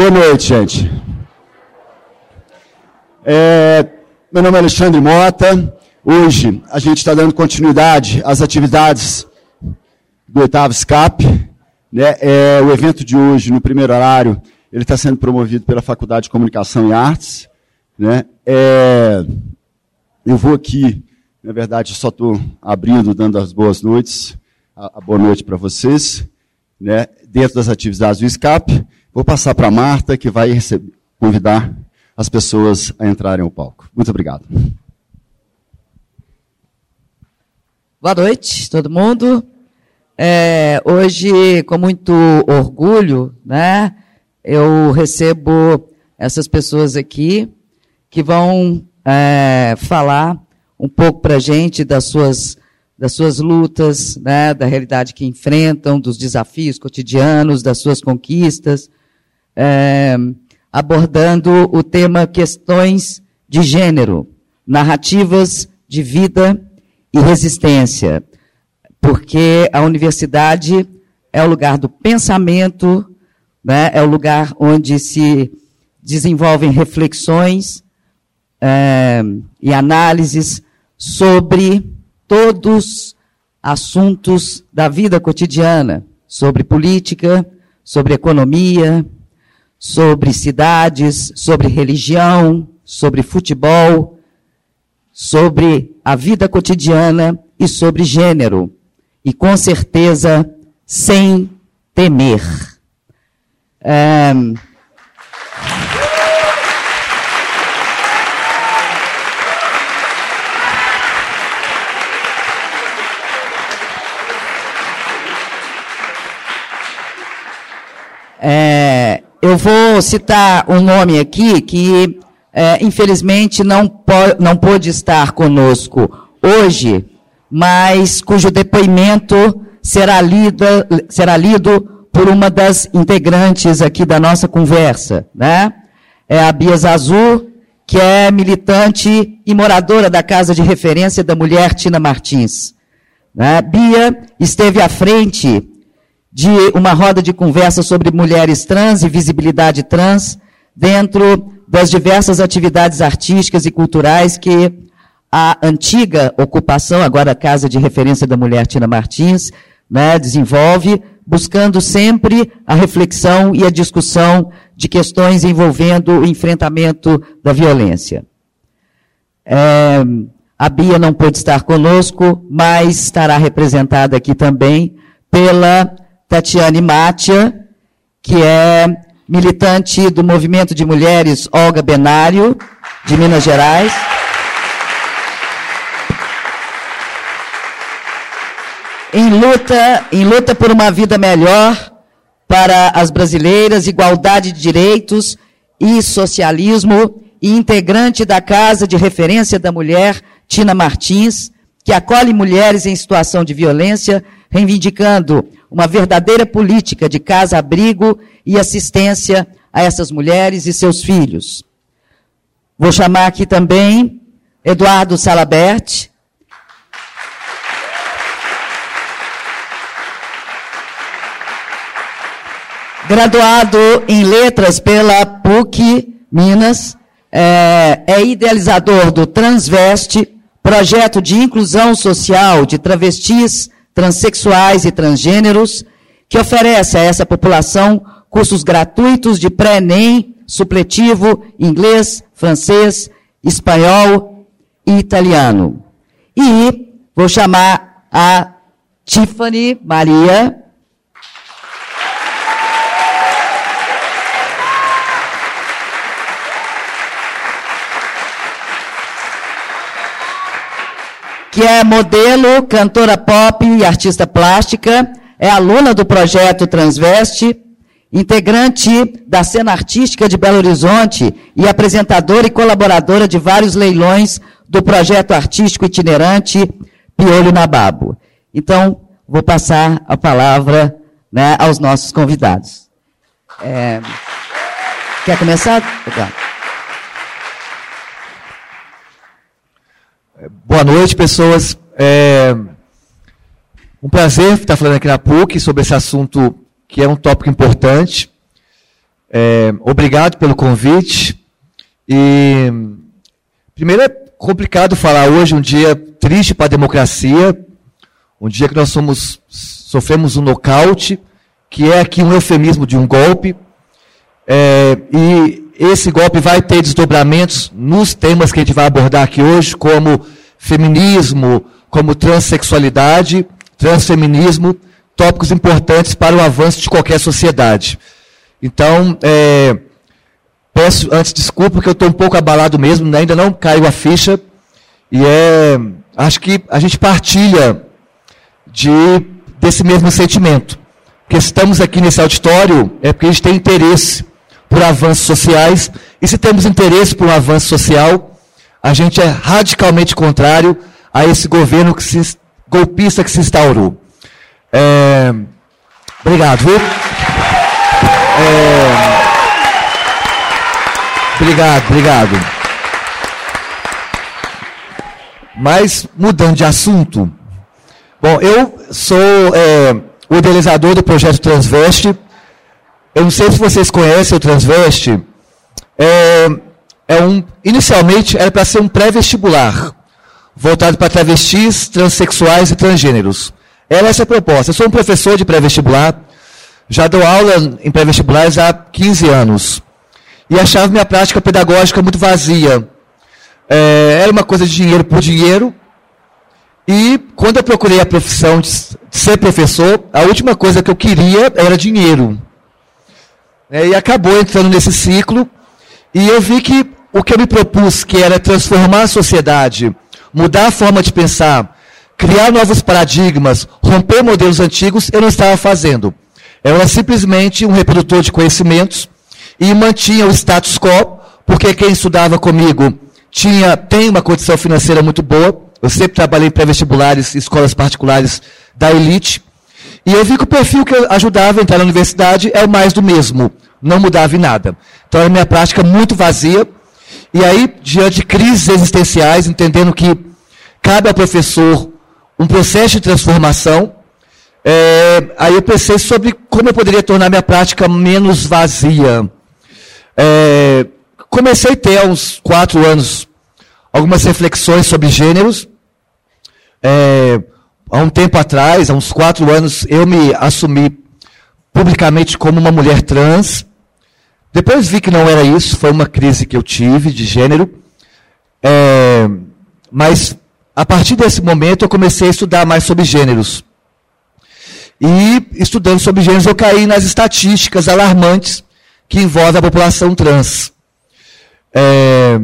Boa noite, gente. É, meu nome é Alexandre Mota. Hoje a gente está dando continuidade às atividades do oitavo SCAP. Né? É, o evento de hoje, no primeiro horário, ele está sendo promovido pela Faculdade de Comunicação e Artes. Né? É, eu vou aqui, na verdade, só estou abrindo, dando as boas noites, a, a boa noite para vocês, né? dentro das atividades do SCAP. Vou passar para a Marta, que vai receber, convidar as pessoas a entrarem ao palco. Muito obrigado. Boa noite, todo mundo. É, hoje, com muito orgulho, né, eu recebo essas pessoas aqui que vão é, falar um pouco para a gente das suas, das suas lutas, né, da realidade que enfrentam, dos desafios cotidianos, das suas conquistas, é, abordando o tema questões de gênero, narrativas de vida e resistência, porque a universidade é o lugar do pensamento, né, é o lugar onde se desenvolvem reflexões é, e análises sobre todos assuntos da vida cotidiana, sobre política, sobre economia, sobre cidades, sobre religião, sobre futebol, sobre a vida cotidiana e sobre gênero. E com certeza, sem temer. É... É, eu vou citar um nome aqui que é, infelizmente não, po não pôde estar conosco hoje, mas cujo depoimento será, lida, será lido por uma das integrantes aqui da nossa conversa, né? É a Bia Zazu, que é militante e moradora da Casa de Referência da Mulher Tina Martins. Né? Bia esteve à frente de uma roda de conversa sobre mulheres trans e visibilidade trans dentro das diversas atividades artísticas e culturais que a antiga ocupação, agora a Casa de Referência da Mulher Tina Martins, né, desenvolve, buscando sempre a reflexão e a discussão de questões envolvendo o enfrentamento da violência. É, a Bia não pôde estar conosco, mas estará representada aqui também pela Tatiane Mátia, que é militante do movimento de mulheres Olga Benário, de Minas Gerais. Em luta, em luta por uma vida melhor para as brasileiras, igualdade de direitos e socialismo, e integrante da Casa de Referência da Mulher, Tina Martins, que acolhe mulheres em situação de violência, reivindicando uma verdadeira política de casa-abrigo e assistência a essas mulheres e seus filhos. Vou chamar aqui também Eduardo Salabert. Graduado em letras pela PUC Minas, é, é idealizador do Transveste, projeto de inclusão social de travestis, transexuais e transgêneros, que oferece a essa população cursos gratuitos de pré-ENEM, supletivo, inglês, francês, espanhol e italiano. E vou chamar a Tiffany Maria. Que é modelo, cantora pop e artista plástica, é aluna do projeto Transveste, integrante da cena artística de Belo Horizonte e apresentadora e colaboradora de vários leilões do projeto artístico itinerante Piolho na Babo. Então, vou passar a palavra né, aos nossos convidados. É... Quer começar? Boa noite, pessoas. É... Um prazer estar falando aqui na PUC sobre esse assunto que é um tópico importante. É, obrigado pelo convite. E primeiro é complicado falar hoje um dia triste para a democracia, um dia que nós somos sofremos um nocaute, que é aqui um eufemismo de um golpe. É, e esse golpe vai ter desdobramentos nos temas que a gente vai abordar aqui hoje, como feminismo, como transexualidade, transfeminismo, tópicos importantes para o avanço de qualquer sociedade. Então, é, peço antes desculpa porque eu estou um pouco abalado mesmo, ainda não caiu a ficha. E é, acho que a gente partilha de, desse mesmo sentimento. Porque estamos aqui nesse auditório é porque a gente tem interesse por avanços sociais. E se temos interesse por um avanço social, a gente é radicalmente contrário a esse governo que se, golpista que se instaurou. É, obrigado, viu? É, obrigado, obrigado. Mas, mudando de assunto, bom, eu sou é, o idealizador do projeto Transveste. Eu não sei se vocês conhecem o Transveste. É, é um, inicialmente era para ser um pré-vestibular, voltado para travestis, transexuais e transgêneros. Era essa a proposta. Eu sou um professor de pré-vestibular, já dou aula em pré-vestibulares há 15 anos. E achava minha prática pedagógica muito vazia. É, era uma coisa de dinheiro por dinheiro. E quando eu procurei a profissão de ser professor, a última coisa que eu queria era dinheiro. É, e acabou entrando nesse ciclo. E eu vi que o que eu me propus, que era transformar a sociedade, mudar a forma de pensar, criar novos paradigmas, romper modelos antigos, eu não estava fazendo. Eu era simplesmente um reprodutor de conhecimentos e mantinha o status quo, porque quem estudava comigo tinha, tem uma condição financeira muito boa. Eu sempre trabalhei em pré-vestibulares, escolas particulares da elite. E eu vi que o perfil que ajudava a entrar na universidade é o mais do mesmo. Não mudava em nada. Então era minha prática muito vazia. E aí, diante de crises existenciais, entendendo que cabe ao professor um processo de transformação. É, aí eu pensei sobre como eu poderia tornar minha prática menos vazia. É, comecei a ter há uns quatro anos algumas reflexões sobre gêneros. É, há um tempo atrás, há uns quatro anos, eu me assumi publicamente como uma mulher trans. Depois vi que não era isso, foi uma crise que eu tive de gênero. É, mas a partir desse momento, eu comecei a estudar mais sobre gêneros. E, estudando sobre gêneros, eu caí nas estatísticas alarmantes que envolvem a população trans. É,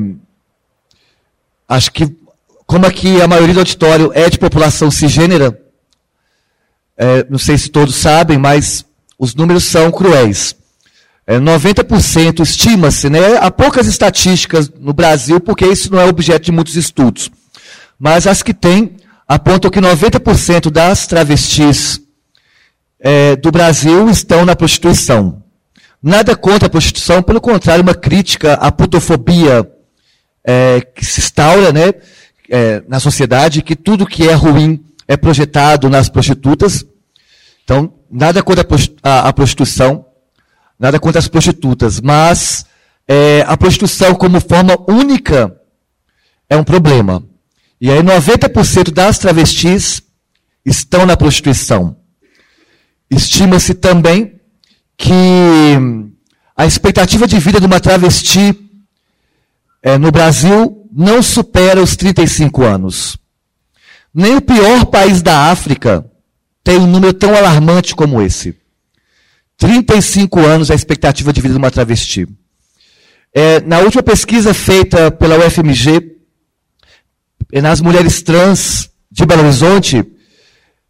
acho que, como aqui a maioria do auditório é de população cisgênera, é, não sei se todos sabem, mas os números são cruéis. É, 90% estima-se, né? Há poucas estatísticas no Brasil, porque isso não é objeto de muitos estudos. Mas as que têm apontam que 90% das travestis é, do Brasil estão na prostituição. Nada contra a prostituição, pelo contrário, uma crítica à putofobia é, que se instaura né, é, na sociedade, que tudo que é ruim é projetado nas prostitutas. Então, nada contra a, prostituição, nada contra as prostitutas, mas é, a prostituição como forma única é um problema. E aí 90% das travestis estão na prostituição. Estima-se também que a expectativa de vida de uma travesti é, no Brasil não supera os 35 anos. Nem o pior país da África tem um número tão alarmante como esse. 35 anos é a expectativa de vida de uma travesti. É, na última pesquisa feita pela UFMG, nas mulheres trans de Belo Horizonte,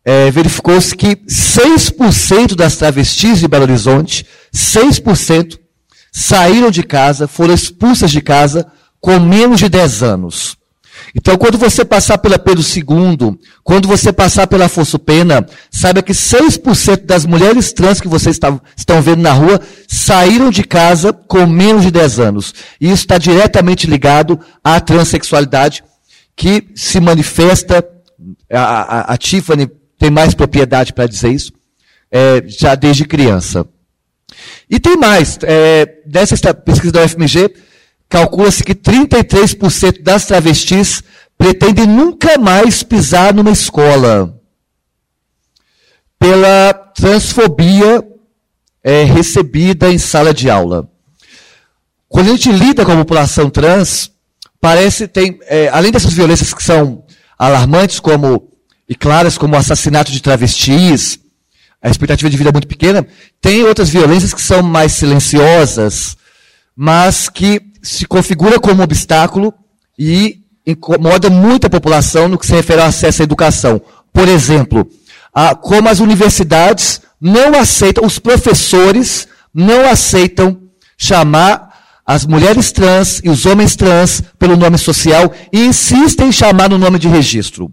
é, verificou-se que 6% das travestis de Belo Horizonte, 6%, saíram de casa, foram expulsas de casa com menos de 10 anos. Então, quando você passar pela Pedro II, quando você passar pela Afonso Pena, saiba que 6% das mulheres trans que vocês estão vendo na rua saíram de casa com menos de 10 anos. E isso está diretamente ligado à transexualidade, que se manifesta, a, a, a Tiffany tem mais propriedade para dizer isso, é, já desde criança. E tem mais. É, dessa pesquisa da UFMG, calcula-se que 33% das travestis pretendem nunca mais pisar numa escola pela transfobia é, recebida em sala de aula. Quando a gente lida com a população trans, parece tem, é, além dessas violências que são alarmantes como e claras como o assassinato de travestis, a expectativa de vida é muito pequena, tem outras violências que são mais silenciosas, mas que se configura como obstáculo e incomoda muito a população no que se refere ao acesso à educação. Por exemplo, a, como as universidades não aceitam, os professores não aceitam chamar as mulheres trans e os homens trans pelo nome social e insistem em chamar no nome de registro.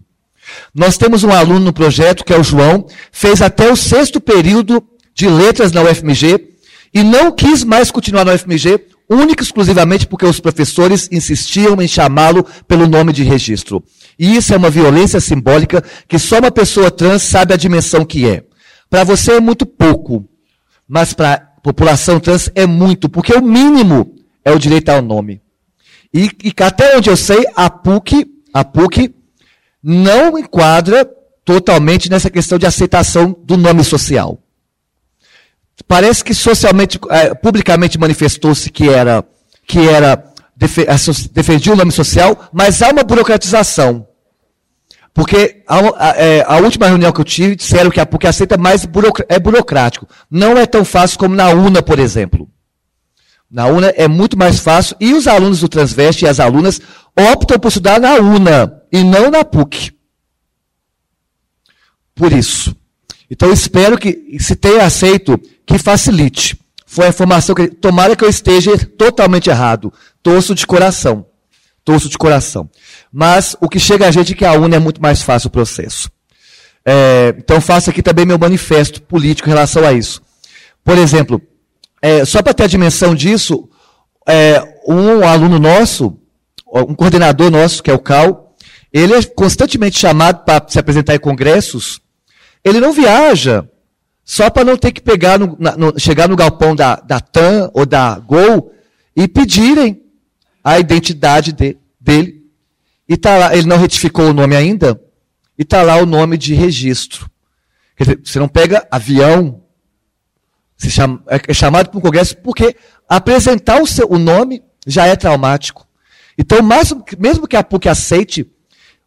Nós temos um aluno no projeto, que é o João, fez até o sexto período de letras na UFMG e não quis mais continuar na UFMG, única e exclusivamente porque os professores insistiam em chamá-lo pelo nome de registro. E isso é uma violência simbólica que só uma pessoa trans sabe a dimensão que é. Para você é muito pouco, mas para a população trans é muito, porque o mínimo é o direito ao nome. E, e até onde eu sei, a PUC, a PUC não enquadra totalmente nessa questão de aceitação do nome social. Parece que socialmente, é, publicamente manifestou-se que era, que era defendia o nome social, mas há uma burocratização. Porque a, a, é, a, última reunião que eu tive disseram que a PUC aceita mais é burocrático. Não é tão fácil como na UNA, por exemplo. Na UNA é muito mais fácil e os alunos do Transveste e as alunas optam por estudar na UNA e não na PUC. Por isso. Então espero que, se tenha aceito, que facilite. Foi a informação que. Tomara que eu esteja totalmente errado. Torço de coração. Torço de coração. Mas o que chega a gente é que a UNA é muito mais fácil o processo. É, então faço aqui também meu manifesto político em relação a isso. Por exemplo, é, só para ter a dimensão disso, é, um aluno nosso, um coordenador nosso, que é o Cal, ele é constantemente chamado para se apresentar em congressos. Ele não viaja só para não ter que pegar no, no, chegar no galpão da, da TAM ou da Gol e pedirem a identidade de, dele. E tá lá, ele não retificou o nome ainda, e está lá o nome de registro. Quer dizer, você não pega avião, chama, é chamado para um congresso porque apresentar o, seu, o nome já é traumático. Então, máximo, mesmo que a PUC aceite,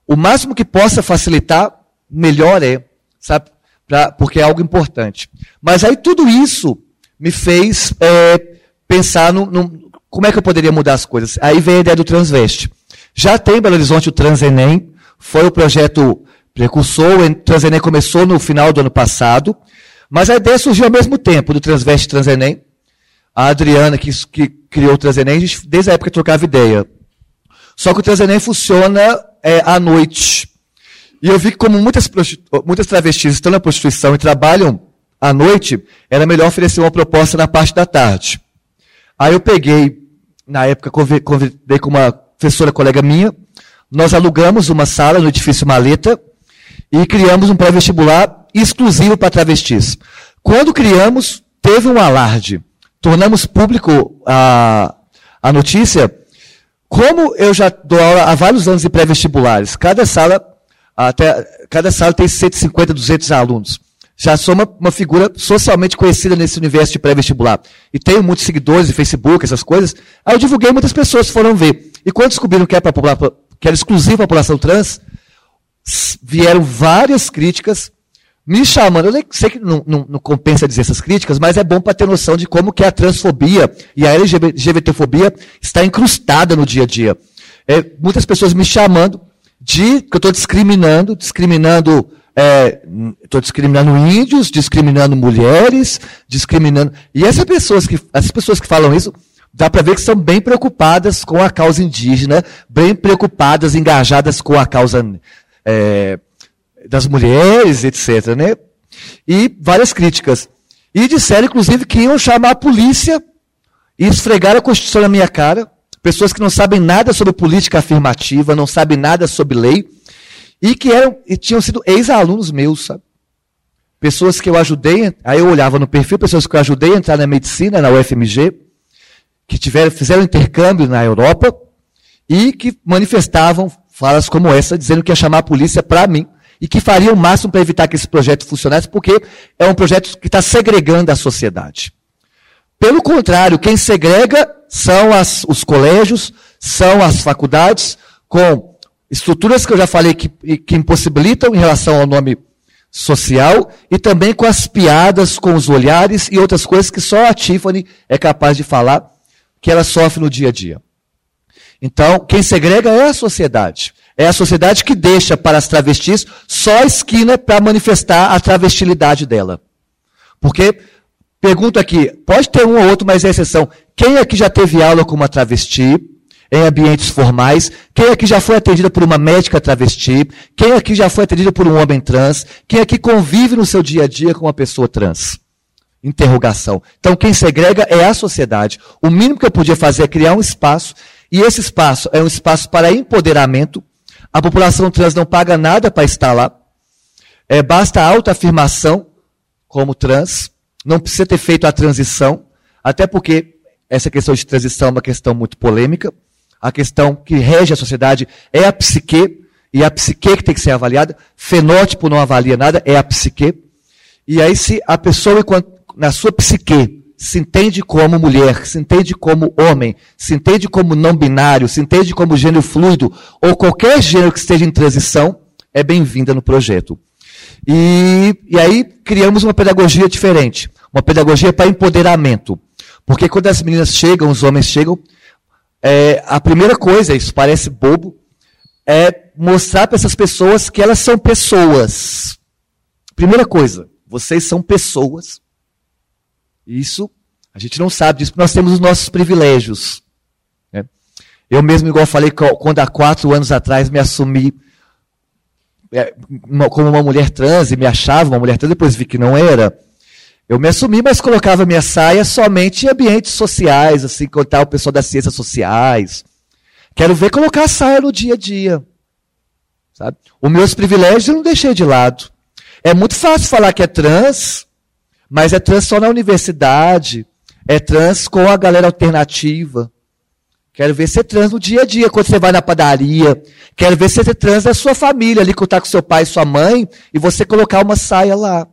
o máximo que possa facilitar, melhor é, sabe? Pra, porque é algo importante. Mas aí tudo isso me fez é, pensar no, no, como é que eu poderia mudar as coisas. Aí vem a ideia do Transveste. Já tem em Belo Horizonte o Transenem, foi o projeto precursor, o Transenem começou no final do ano passado, mas a ideia surgiu ao mesmo tempo do Transveste Transenem. A Adriana, que, que criou o Transenem, a gente, desde a época trocava ideia. Só que o Transenem funciona é, à noite. E eu vi que como muitas, muitas travestis estão na prostituição e trabalham à noite, era melhor oferecer uma proposta na parte da tarde. Aí eu peguei, na época, convidei com uma professora colega minha, nós alugamos uma sala no edifício Maleta e criamos um pré-vestibular exclusivo para travestis. Quando criamos, teve um alarde. Tornamos público a, a notícia. Como eu já dou aula há vários anos em pré-vestibulares, cada sala, até, cada sala tem 150, 200 alunos. Já sou uma, uma figura socialmente conhecida nesse universo de pré-vestibular. E tenho muitos seguidores no Facebook, essas coisas. Aí eu divulguei, muitas pessoas foram ver. E quando descobriram que era, para que era exclusivo a população trans, vieram várias críticas me chamando. Eu sei que não, não, não, compensa dizer essas críticas, mas é bom para ter noção de como que a transfobia e a LGBTfobia está incrustada no dia a dia. É, muitas pessoas me chamando de que eu estou discriminando, discriminando, estou é, discriminando índios, discriminando mulheres, discriminando. E essas pessoas que, essas pessoas que falam isso, dá para ver que são bem preocupadas com a causa indígena, bem preocupadas, engajadas com a causa é, das mulheres, etc. Né? E várias críticas. E disseram, inclusive, que iam chamar a polícia e esfregar a Constituição na minha cara. Pessoas que não sabem nada sobre política afirmativa, não sabem nada sobre lei, e que eram, e tinham sido ex-alunos meus, sabe? pessoas que eu ajudei, aí eu olhava no perfil, pessoas que eu ajudei a entrar na medicina, na UFMG, que tiveram, fizeram intercâmbio na Europa e que manifestavam falas como essa, dizendo que ia chamar a polícia para mim e que faria o máximo para evitar que esse projeto funcionasse, porque é um projeto que está segregando a sociedade. Pelo contrário, quem segrega são as, os colégios, são as faculdades, com estruturas que eu já falei que, que impossibilitam em relação ao nome social, e também com as piadas, com os olhares e outras coisas que só a Tiffany é capaz de falar, que ela sofre no dia a dia. Então, quem segrega é a sociedade. É a sociedade que deixa para as travestis só a esquina para manifestar a travestilidade dela. Porque, pergunto aqui, pode ter um ou outro, mas é exceção. Quem aqui já teve aula com uma travesti? em ambientes formais. Quem aqui já foi atendida por uma médica travesti? Quem aqui já foi atendida por um homem trans? Quem aqui convive no seu dia a dia com uma pessoa trans? Interrogação. Então, quem segrega é a sociedade. O mínimo que eu podia fazer é criar um espaço, e esse espaço é um espaço para empoderamento. A população trans não paga nada para estar lá. É, basta autoafirmação como trans. Não precisa ter feito a transição, até porque essa questão de transição é uma questão muito polêmica. A questão que rege a sociedade é a psique, e a psique que tem que ser avaliada. Fenótipo não avalia nada, é a psique. E aí, se a pessoa, na sua psique, se entende como mulher, se entende como homem, se entende como não binário, se entende como gênero fluido, ou qualquer gênero que esteja em transição, é bem-vinda no projeto. E, e aí criamos uma pedagogia diferente, uma pedagogia para empoderamento. Porque quando as meninas chegam, os homens chegam, é, a primeira coisa, isso parece bobo, é mostrar para essas pessoas que elas são pessoas. Primeira coisa, vocês são pessoas. Isso, a gente não sabe disso, porque nós temos os nossos privilégios. Né? Eu mesmo, igual falei, quando há quatro anos atrás me assumi é, como uma mulher trans e me achava uma mulher trans, depois vi que não era. Eu me assumi, mas colocava minha saia somente em ambientes sociais, assim, contar o pessoal das ciências sociais. Quero ver colocar a saia no dia a dia. Sabe? Os meus privilégios eu não deixei de lado. É muito fácil falar que é trans, mas é trans só na universidade. É trans com a galera alternativa. Quero ver ser trans no dia a dia, quando você vai na padaria. Quero ver ser trans na sua família, ali contar com seu pai e sua mãe, e você colocar uma saia lá.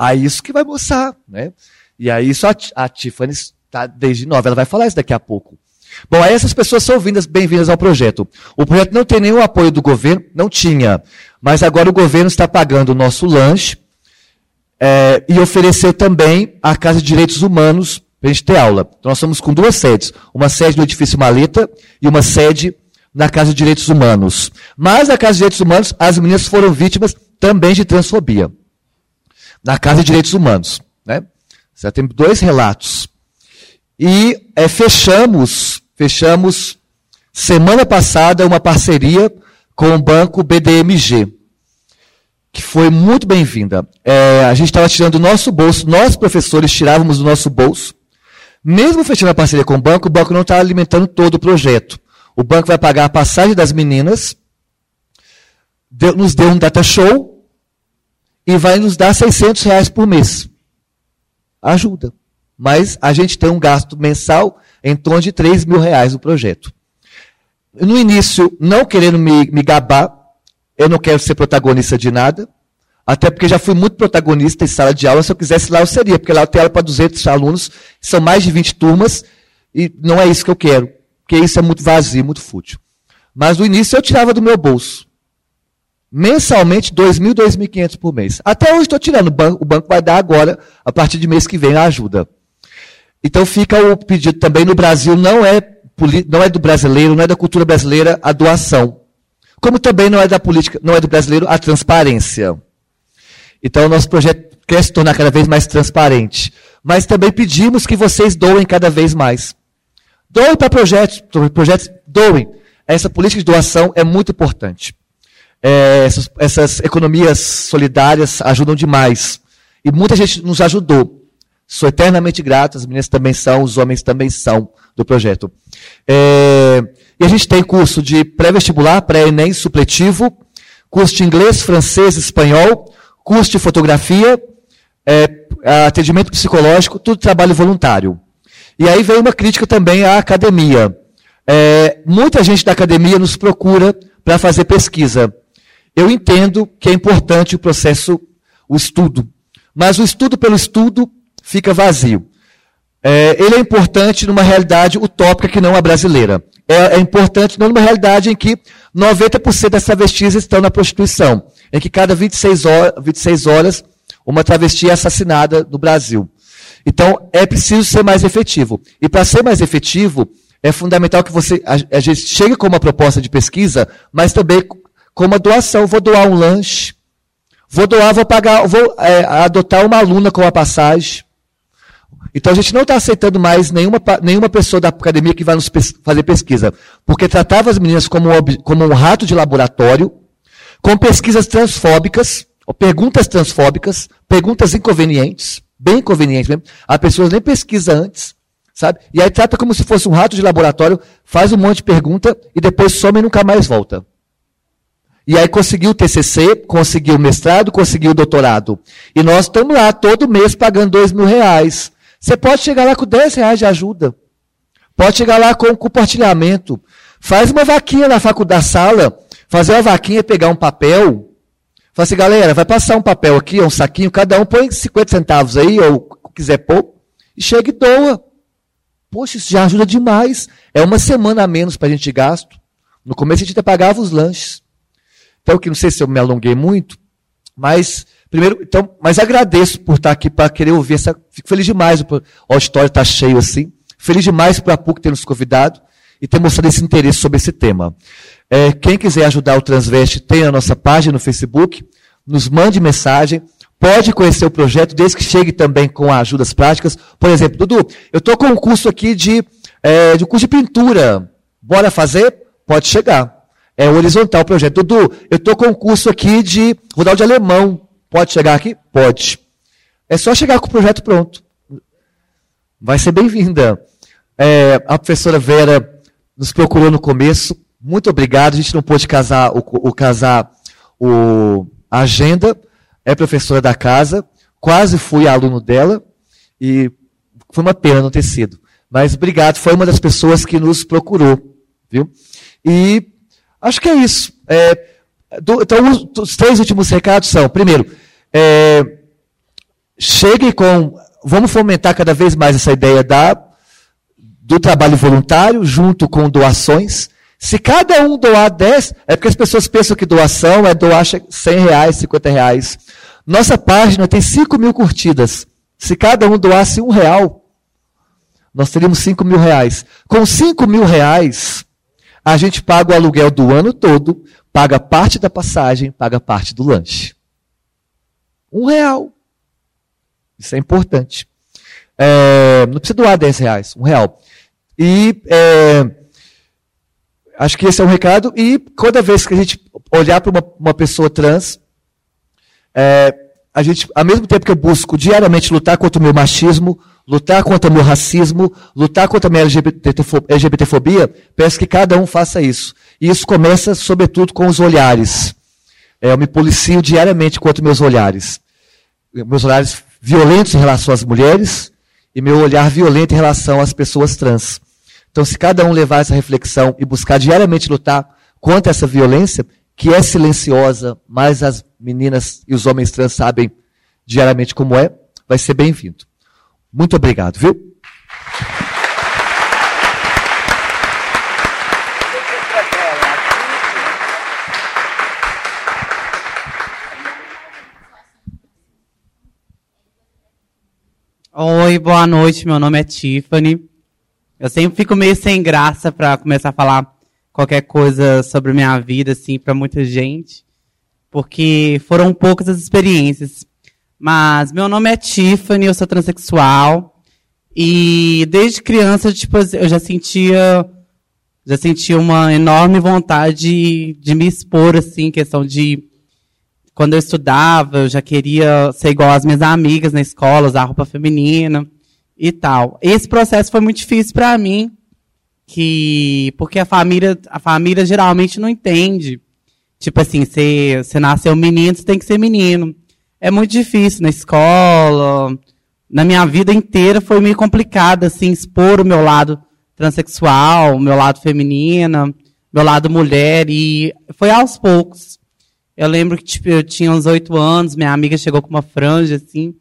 Aí isso que vai mostrar, né? E aí isso a, a Tiffany está desde nova, ela vai falar isso daqui a pouco. Bom, aí essas pessoas são bem-vindas ao projeto. O projeto não tem nenhum apoio do governo, não tinha, mas agora o governo está pagando o nosso lanche é, e ofereceu também a Casa de Direitos Humanos para a gente ter aula. Então nós estamos com duas sedes, uma sede no edifício Maleta e uma sede na Casa de Direitos Humanos. Mas na Casa de Direitos Humanos, as meninas foram vítimas também de transfobia na Casa de Direitos Humanos. Né? Já tem dois relatos. E é, fechamos, fechamos semana passada uma parceria com o banco BDMG, que foi muito bem-vinda. É, a gente estava tirando do nosso bolso, nós professores tirávamos do nosso bolso. Mesmo fechando a parceria com o banco, o banco não está alimentando todo o projeto. O banco vai pagar a passagem das meninas, deu, nos deu um data show, e vai nos dar 600 reais por mês. Ajuda. Mas a gente tem um gasto mensal em torno de 3 mil reais no projeto. No início, não querendo me, me gabar, eu não quero ser protagonista de nada, até porque já fui muito protagonista em sala de aula. Se eu quisesse lá, eu seria, porque lá eu tenho aula para 200 alunos, são mais de 20 turmas, e não é isso que eu quero, porque isso é muito vazio, muito fútil. Mas no início eu tirava do meu bolso mensalmente 2.000, 2.500 por mês. Até hoje estou tirando, o banco, vai dar agora, a partir de mês que vem, a ajuda. Então fica o pedido também no Brasil, não é, não é do brasileiro, não é da cultura brasileira a doação. Como também não é da política, não é do brasileiro a transparência. Então o nosso projeto quer se tornar cada vez mais transparente. Mas também pedimos que vocês doem cada vez mais. Doem para projetos, projetos, doem. Essa política de doação é muito importante. É, essas, essas economias solidárias ajudam demais. E muita gente nos ajudou. Sou eternamente grato, as meninas também são, os homens também são do projeto. É, e a gente tem curso de pré-vestibular, pré-ENEM, supletivo, curso de inglês, francês, espanhol, curso de fotografia, é, atendimento psicológico, tudo trabalho voluntário. E aí veio uma crítica também à academia. É, muita gente da academia nos procura para fazer pesquisa. Eu entendo que é importante o processo, o estudo. Mas o estudo pelo estudo fica vazio. É, ele é importante numa realidade utópica que não a brasileira. É, é importante numa realidade em que 90% das travestis estão na prostituição. Em que cada 26 horas, 26 horas uma travesti é assassinada no Brasil. Então, é preciso ser mais efetivo. E para ser mais efetivo, é fundamental que você a, a gente chegue com uma proposta de pesquisa, mas também com uma doação. Vou doar um lanche, vou doar, vou pagar, vou é, adotar uma aluna com a passagem. Então a gente não está aceitando mais nenhuma, nenhuma pessoa da academia que vai nos pes fazer pesquisa, porque tratava as meninas como, como um rato de laboratório, com pesquisas transfóbicas, perguntas transfóbicas, perguntas inconvenientes, bem inconvenientes mesmo. A pessoa nem pesquisa antes, sabe? E aí trata como se fosse um rato de laboratório, faz um monte de pergunta e depois some e nunca mais volta. E aí conseguiu o TCC, conseguiu o mestrado, conseguiu o doutorado. E nós estamos lá todo mês pagando dois mil reais. Você pode chegar lá com 10 reais de ajuda. Pode chegar lá com compartilhamento. Faz uma vaquinha na faculdade sala. Fazer uma vaquinha, pegar um papel. Fala assim, galera, vai passar um papel aqui, um saquinho, cada um põe 50 centavos aí, ou quiser pôr, e chega e doa. Poxa, isso já ajuda demais. É uma semana a menos para a gente gasto. No começo a gente até pagava os lanches. Então, que não sei se eu me alonguei muito, mas primeiro, então, mas agradeço por estar aqui para querer ouvir essa. Fico feliz demais, o auditório está cheio assim. Feliz demais para a PUC ter nos convidado e ter mostrado esse interesse sobre esse tema. É, quem quiser ajudar o Transveste, tem a nossa página no Facebook, nos mande mensagem, pode conhecer o projeto, desde que chegue também com ajudas práticas. Por exemplo, Dudu, eu estou com um curso aqui de, é, de curso de pintura. Bora fazer? Pode chegar. É horizontal o projeto. Dudu, eu estou com um curso aqui de rodal de alemão. Pode chegar aqui? Pode. É só chegar com o projeto pronto. Vai ser bem-vinda. É, a professora Vera nos procurou no começo. Muito obrigado. A gente não pôde casar o, o casar o, a agenda. É professora da casa. Quase fui aluno dela. E foi uma pena não ter sido. Mas obrigado. Foi uma das pessoas que nos procurou. Viu? E Acho que é isso. É, do, então, os, três últimos recados são: primeiro, é, chegue com. Vamos fomentar cada vez mais essa ideia da, do trabalho voluntário, junto com doações. Se cada um doar 10, é porque as pessoas pensam que doação é doar 100 reais, 50 reais. Nossa página tem 5 mil curtidas. Se cada um doasse um real, nós teríamos 5 mil reais. Com 5 mil reais, a gente paga o aluguel do ano todo, paga parte da passagem, paga parte do lanche. Um real. Isso é importante. É, não precisa doar 10 reais, um real. E é, acho que esse é um recado. E toda vez que a gente olhar para uma, uma, pessoa trans, é, a gente, ao mesmo tempo que eu busco diariamente lutar contra o meu machismo, lutar contra o meu racismo, lutar contra a minha LGBTfobia, peço que cada um faça isso. E isso começa, sobretudo, com os olhares. É, eu me policio diariamente contra meus olhares. Meus olhares violentos em relação às mulheres e meu olhar violento em relação às pessoas trans. Então, se cada um levar essa reflexão e buscar diariamente lutar contra essa violência, que é silenciosa, mas as meninas e os homens trans sabem diariamente como é, vai ser bem-vindo. Muito obrigado, viu? Oi, boa noite. Meu nome é Tiffany. Eu sempre fico meio sem graça para começar a falar qualquer coisa sobre minha vida, assim, para muita gente, porque foram poucas as experiências. Mas meu nome é Tiffany, eu sou transexual. E desde criança, tipo, eu já sentia já sentia uma enorme vontade de me expor assim, questão de quando eu estudava, eu já queria ser igual às minhas amigas na escola, usar roupa feminina e tal. Esse processo foi muito difícil para mim, que porque a família, a família geralmente não entende. Tipo assim, você, nasceu menino, você tem que ser menino. É muito difícil na escola, na minha vida inteira foi meio complicado, assim, expor o meu lado transexual, o meu lado feminino, meu lado mulher, e foi aos poucos. Eu lembro que, tipo, eu tinha uns oito anos, minha amiga chegou com uma franja, assim,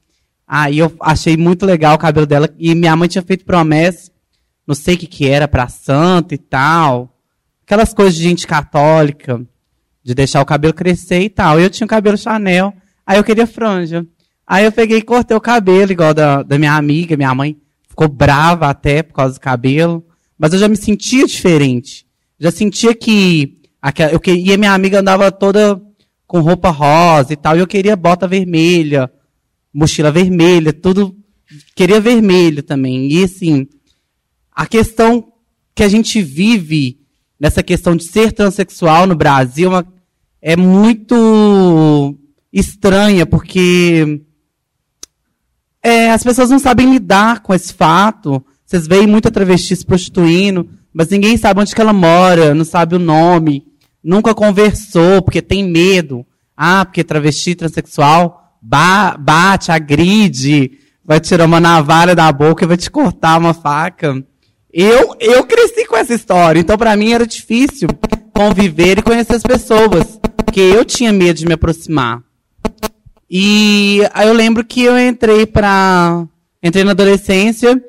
aí eu achei muito legal o cabelo dela, e minha mãe tinha feito promessa, não sei o que que era, pra santa e tal, aquelas coisas de gente católica, de deixar o cabelo crescer e tal. Eu tinha o cabelo Chanel, aí eu queria franja. Aí eu peguei e cortei o cabelo, igual da, da minha amiga, minha mãe ficou brava até por causa do cabelo. Mas eu já me sentia diferente. Já sentia que, aquela, eu queria, minha amiga andava toda com roupa rosa e tal, e eu queria bota vermelha, mochila vermelha, tudo, queria vermelho também. E assim, a questão que a gente vive nessa questão de ser transexual no Brasil é muito estranha, porque é, as pessoas não sabem lidar com esse fato. Vocês veem muita travesti se prostituindo, mas ninguém sabe onde que ela mora, não sabe o nome, nunca conversou, porque tem medo. Ah, porque travesti, transexual, ba bate, agride, vai tirar uma navalha da boca e vai te cortar uma faca. Eu, eu cresci com essa história, então para mim era difícil conviver e conhecer as pessoas, porque eu tinha medo de me aproximar. E aí eu lembro que eu entrei pra. Entrei na adolescência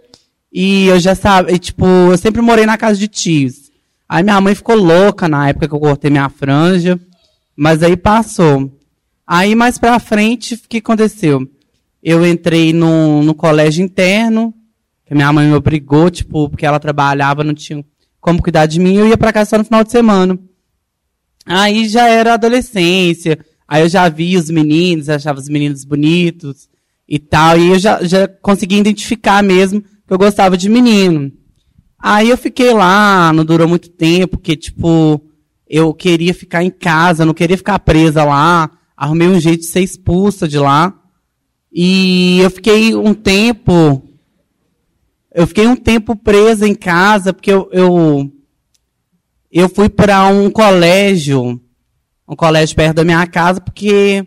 e eu já sabia, tipo, eu sempre morei na casa de tios. Aí minha mãe ficou louca na época que eu cortei minha franja, mas aí passou. Aí mais pra frente, o que aconteceu? Eu entrei no, no colégio interno, que minha mãe me obrigou, tipo, porque ela trabalhava, não tinha como cuidar de mim, eu ia pra casa só no final de semana. Aí já era adolescência, Aí eu já vi os meninos, achava os meninos bonitos e tal. E eu já, já consegui identificar mesmo que eu gostava de menino. Aí eu fiquei lá, não durou muito tempo, porque, tipo, eu queria ficar em casa, não queria ficar presa lá. Arrumei um jeito de ser expulsa de lá. E eu fiquei um tempo. Eu fiquei um tempo presa em casa, porque eu, eu, eu fui para um colégio um colégio perto da minha casa, porque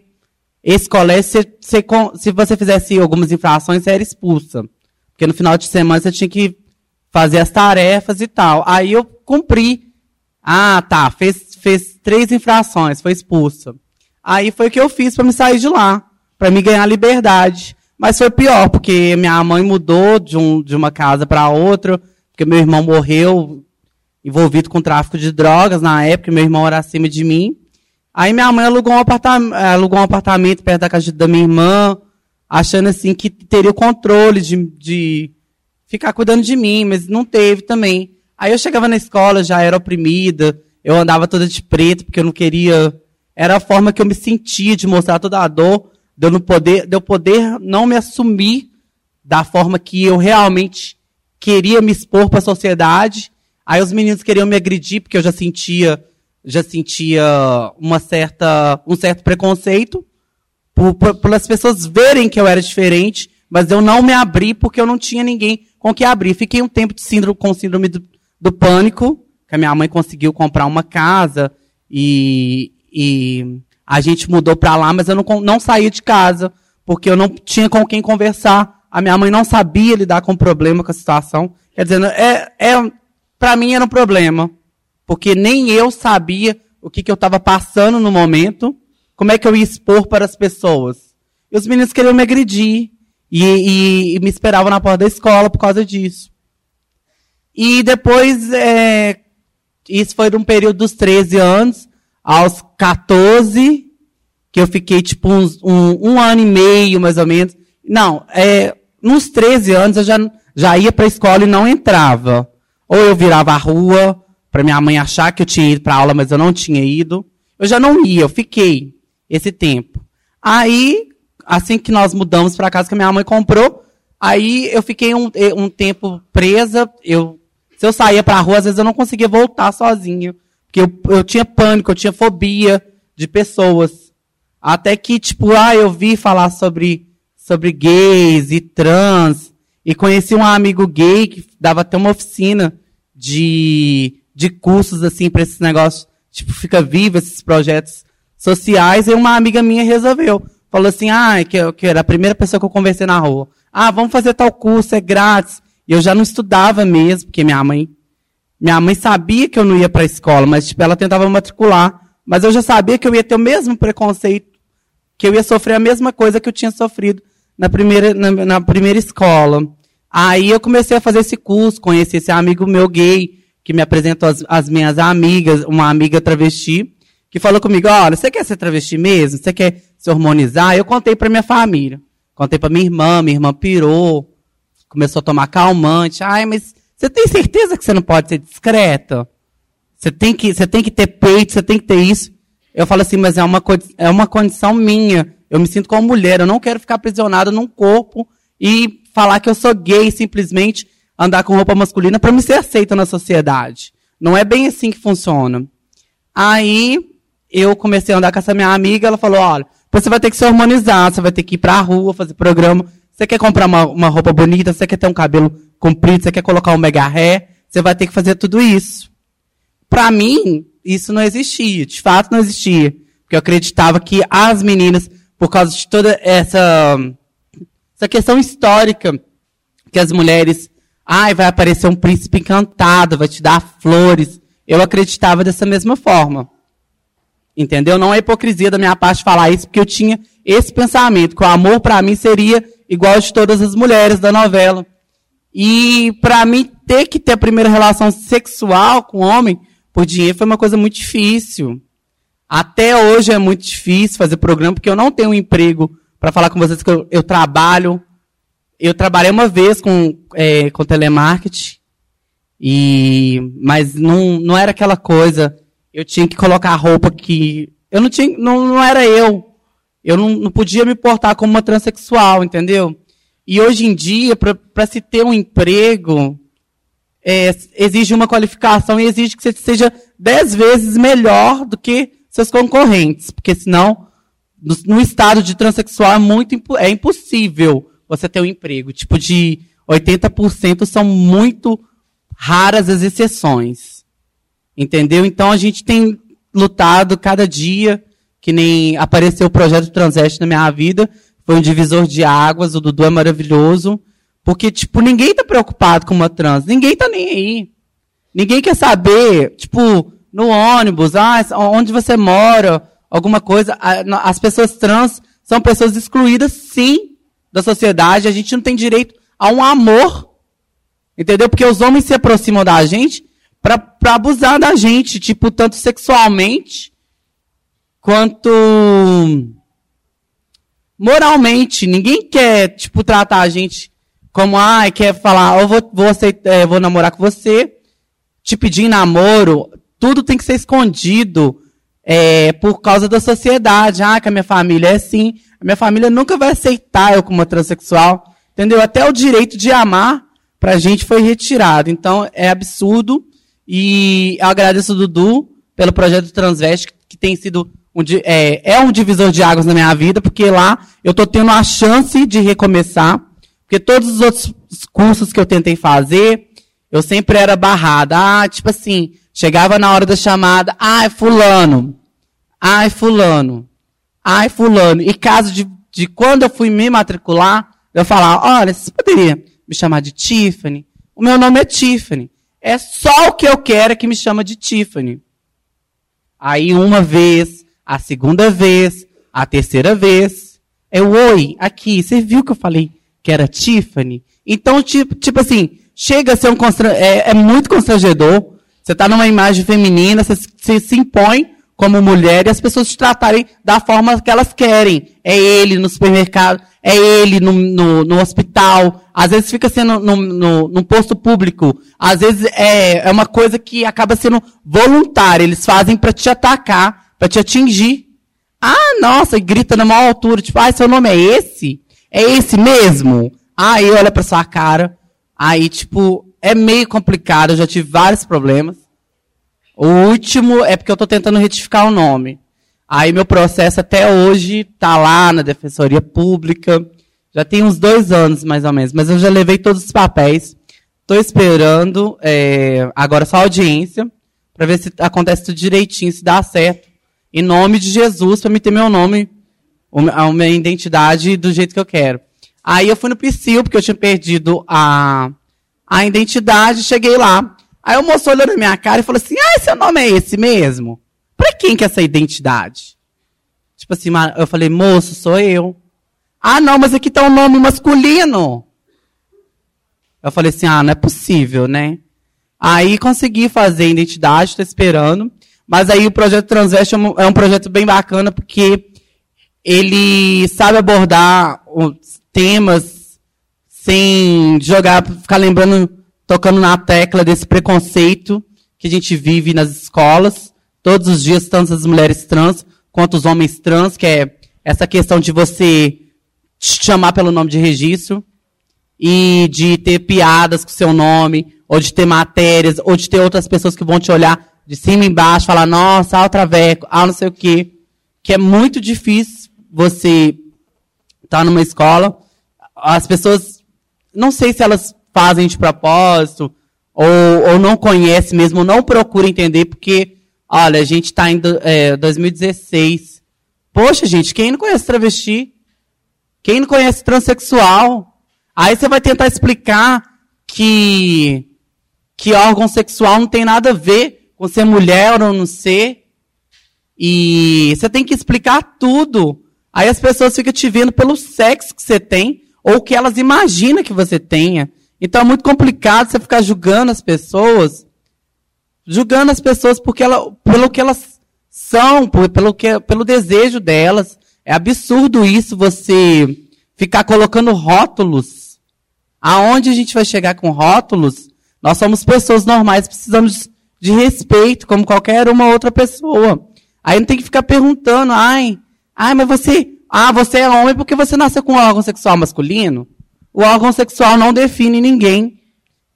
esse colégio, se, se, se você fizesse algumas infrações, você era expulsa. Porque no final de semana você tinha que fazer as tarefas e tal. Aí eu cumpri. Ah, tá, fez, fez três infrações, foi expulsa. Aí foi o que eu fiz para me sair de lá, para me ganhar liberdade. Mas foi pior, porque minha mãe mudou de, um, de uma casa para outra, porque meu irmão morreu envolvido com tráfico de drogas na época, meu irmão era acima de mim. Aí minha mãe alugou um, apartamento, eh, alugou um apartamento perto da casa da minha irmã, achando assim que teria o controle de, de ficar cuidando de mim, mas não teve também. Aí eu chegava na escola, já era oprimida, eu andava toda de preto, porque eu não queria. Era a forma que eu me sentia de mostrar toda a dor, de eu, não poder, de eu poder não me assumir da forma que eu realmente queria me expor para a sociedade. Aí os meninos queriam me agredir, porque eu já sentia já sentia uma certa, um certo preconceito por, por, pelas pessoas verem que eu era diferente, mas eu não me abri porque eu não tinha ninguém com que abrir. Fiquei um tempo de síndrome, com síndrome do, do pânico, que a minha mãe conseguiu comprar uma casa e, e a gente mudou para lá, mas eu não, não saí de casa porque eu não tinha com quem conversar. A minha mãe não sabia lidar com o problema, com a situação. Quer dizer, é, é, para mim era um problema porque nem eu sabia o que, que eu estava passando no momento, como é que eu ia expor para as pessoas. E os meninos queriam me agredir e, e, e me esperavam na porta da escola por causa disso. E depois, é, isso foi de um período dos 13 anos aos 14, que eu fiquei tipo uns, um, um ano e meio, mais ou menos. Não, é, nos 13 anos eu já, já ia para a escola e não entrava. Ou eu virava a rua, para minha mãe achar que eu tinha ido para aula, mas eu não tinha ido. Eu já não ia, eu fiquei esse tempo. Aí, assim que nós mudamos para casa que minha mãe comprou, aí eu fiquei um, eh, um tempo presa. Eu, se eu saía para rua, às vezes eu não conseguia voltar sozinho. Porque eu, eu tinha pânico, eu tinha fobia de pessoas. Até que, tipo, ah, eu vi falar sobre, sobre gays e trans. E conheci um amigo gay que dava até uma oficina de de cursos assim para esses negócios, tipo, fica vivo esses projetos sociais, e uma amiga minha resolveu falou assim, ah, que, que era a primeira pessoa que eu conversei na rua. Ah, vamos fazer tal curso, é grátis. E eu já não estudava mesmo, porque minha mãe, minha mãe sabia que eu não ia para a escola, mas tipo, ela tentava matricular. Mas eu já sabia que eu ia ter o mesmo preconceito, que eu ia sofrer a mesma coisa que eu tinha sofrido na primeira, na, na primeira escola. Aí eu comecei a fazer esse curso, conheci esse amigo meu gay, que me apresentou as, as minhas amigas, uma amiga travesti, que falou comigo, olha, você quer ser travesti mesmo? Você quer se hormonizar? Eu contei para minha família. Contei para minha irmã, minha irmã pirou, começou a tomar calmante. Ai, mas você tem certeza que você não pode ser discreta? Você tem que, você tem que ter peito, você tem que ter isso. Eu falo assim, mas é uma, é uma condição minha. Eu me sinto como mulher, eu não quero ficar aprisionada num corpo e falar que eu sou gay simplesmente andar com roupa masculina para me ser aceita na sociedade. Não é bem assim que funciona. Aí eu comecei a andar com essa minha amiga, ela falou, olha, você vai ter que se harmonizar, você vai ter que ir pra rua, fazer programa. Você quer comprar uma, uma roupa bonita, você quer ter um cabelo comprido, você quer colocar um mega ré, você vai ter que fazer tudo isso. Para mim, isso não existia, de fato não existia. Porque eu acreditava que as meninas, por causa de toda essa, essa questão histórica, que as mulheres, ai, vai aparecer um príncipe encantado, vai te dar flores. Eu acreditava dessa mesma forma. Entendeu? Não é hipocrisia da minha parte falar isso, porque eu tinha esse pensamento, que o amor para mim seria igual de todas as mulheres da novela. E para mim ter que ter a primeira relação sexual com o homem por dinheiro foi uma coisa muito difícil. Até hoje é muito difícil fazer programa, porque eu não tenho um emprego para falar com vocês que eu, eu, trabalho. Eu trabalhei uma vez com, é, com telemarketing, e, mas não, não era aquela coisa eu tinha que colocar a roupa que. Eu não tinha. Não, não era eu. Eu não, não podia me portar como uma transexual, entendeu? E hoje em dia, para se ter um emprego, é, exige uma qualificação e exige que você seja dez vezes melhor do que seus concorrentes. Porque senão, no, no estado de transexual é muito é impossível você ter um emprego. Tipo, de 80% são muito raras as exceções. Entendeu? Então a gente tem lutado cada dia, que nem apareceu o projeto Transveste na minha vida, foi um divisor de águas, o Dudu é maravilhoso, porque, tipo, ninguém tá preocupado com uma trans, ninguém tá nem aí. Ninguém quer saber, tipo, no ônibus, ah, onde você mora, alguma coisa. As pessoas trans são pessoas excluídas, sim, da sociedade. A gente não tem direito a um amor. Entendeu? Porque os homens se aproximam da gente para abusar da gente, tipo, tanto sexualmente quanto moralmente. Ninguém quer, tipo, tratar a gente como, ah, quer falar, eu vou, vou, aceitar, é, vou namorar com você, te pedir namoro, tudo tem que ser escondido é, por causa da sociedade. Ah, que a minha família é assim. A minha família nunca vai aceitar eu como uma transexual. Entendeu? Até o direito de amar pra gente foi retirado. Então, é absurdo. E eu agradeço o Dudu pelo projeto Transveste, que tem sido um, é, é um divisor de águas na minha vida, porque lá eu estou tendo a chance de recomeçar. Porque todos os outros cursos que eu tentei fazer, eu sempre era barrada. Ah, tipo assim, chegava na hora da chamada, ai, fulano. Ai, fulano. Ai, fulano. E caso de, de quando eu fui me matricular, eu falava, olha, você poderia me chamar de Tiffany? O meu nome é Tiffany. É só o que eu quero é que me chama de Tiffany. Aí uma vez, a segunda vez, a terceira vez. É oi, aqui, você viu que eu falei que era Tiffany? Então, tipo, tipo assim, chega a ser um é, é muito constrangedor. Você está numa imagem feminina, você, você se impõe como mulher e as pessoas te tratarem da forma que elas querem. É ele no supermercado, é ele no, no, no hospital, às vezes fica sendo no, no, no, posto público, às vezes é, é uma coisa que acaba sendo voluntária, eles fazem para te atacar, para te atingir. Ah, nossa, e grita na maior altura, tipo, ah, seu nome é esse? É esse mesmo? Aí olha para sua cara, aí tipo, é meio complicado, eu já tive vários problemas. O último é porque eu estou tentando retificar o nome. Aí meu processo até hoje está lá na Defensoria Pública. Já tem uns dois anos, mais ou menos. Mas eu já levei todos os papéis. Estou esperando é, agora só audiência para ver se acontece tudo direitinho, se dá certo. Em nome de Jesus, para me ter meu nome a minha identidade do jeito que eu quero. Aí eu fui no Psyu, porque eu tinha perdido a, a identidade, cheguei lá. Aí o moço olhou na minha cara e falou assim, ah, seu nome é esse mesmo? Pra quem que é essa identidade? Tipo assim, eu falei, moço, sou eu. Ah, não, mas aqui tá um nome masculino. Eu falei assim, ah, não é possível, né? Aí consegui fazer identidade, estou esperando. Mas aí o projeto Transveste é, é um projeto bem bacana porque ele sabe abordar temas sem jogar, ficar lembrando, tocando na tecla desse preconceito que a gente vive nas escolas. Todos os dias, tanto as mulheres trans quanto os homens trans, que é essa questão de você chamar pelo nome de registro e de ter piadas com seu nome, ou de ter matérias, ou de ter outras pessoas que vão te olhar de cima e embaixo, falar, nossa, ah, o traveco, ah, não sei o quê. Que é muito difícil você estar tá numa escola. As pessoas, não sei se elas fazem de propósito, ou, ou não conhecem mesmo, não procuram entender, porque, olha, a gente está em é, 2016. Poxa, gente, quem não conhece travesti? Quem não conhece transexual? Aí você vai tentar explicar que que órgão sexual não tem nada a ver com ser mulher ou não ser. E você tem que explicar tudo. Aí as pessoas ficam te vendo pelo sexo que você tem ou que elas imaginam que você tenha. Então é muito complicado você ficar julgando as pessoas, julgando as pessoas porque ela, pelo que elas são, pelo, que, pelo desejo delas. É absurdo isso, você ficar colocando rótulos. Aonde a gente vai chegar com rótulos nós somos pessoas normais, precisamos de respeito, como qualquer uma outra pessoa. Aí não tem que ficar perguntando, ai, ai, mas você, ah, você é homem porque você nasceu com um órgão sexual masculino? O órgão sexual não define ninguém.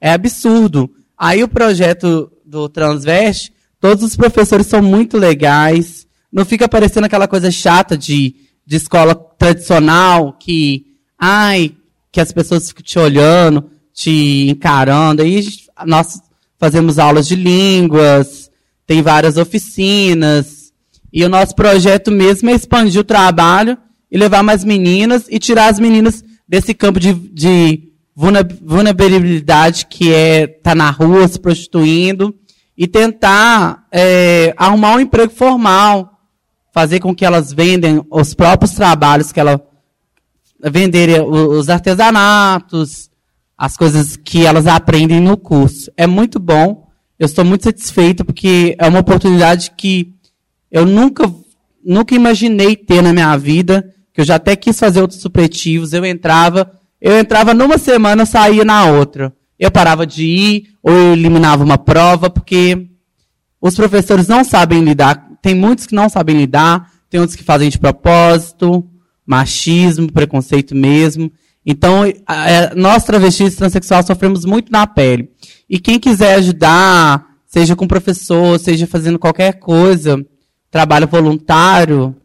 É absurdo. Aí o projeto do Transveste, todos os professores são muito legais. Não fica parecendo aquela coisa chata de, de escola tradicional que, ai, que as pessoas ficam te olhando te encarando. Aí nós fazemos aulas de línguas, tem várias oficinas. E o nosso projeto mesmo é expandir o trabalho e levar mais meninas e tirar as meninas desse campo de, de vulnerabilidade que é tá na rua se prostituindo e tentar é, arrumar um emprego formal, fazer com que elas vendem os próprios trabalhos que ela venderem os artesanatos, as coisas que elas aprendem no curso. É muito bom. Eu estou muito satisfeito porque é uma oportunidade que eu nunca, nunca imaginei ter na minha vida. Que eu já até quis fazer outros supletivos. Eu entrava, eu entrava numa semana, saía na outra. Eu parava de ir ou eu eliminava uma prova porque os professores não sabem lidar. Tem muitos que não sabem lidar. Tem outros que fazem de propósito, machismo, preconceito mesmo. Então, é, nós travestis transexuais sofremos muito na pele. E quem quiser ajudar, seja com professor, seja fazendo qualquer coisa, trabalho voluntário,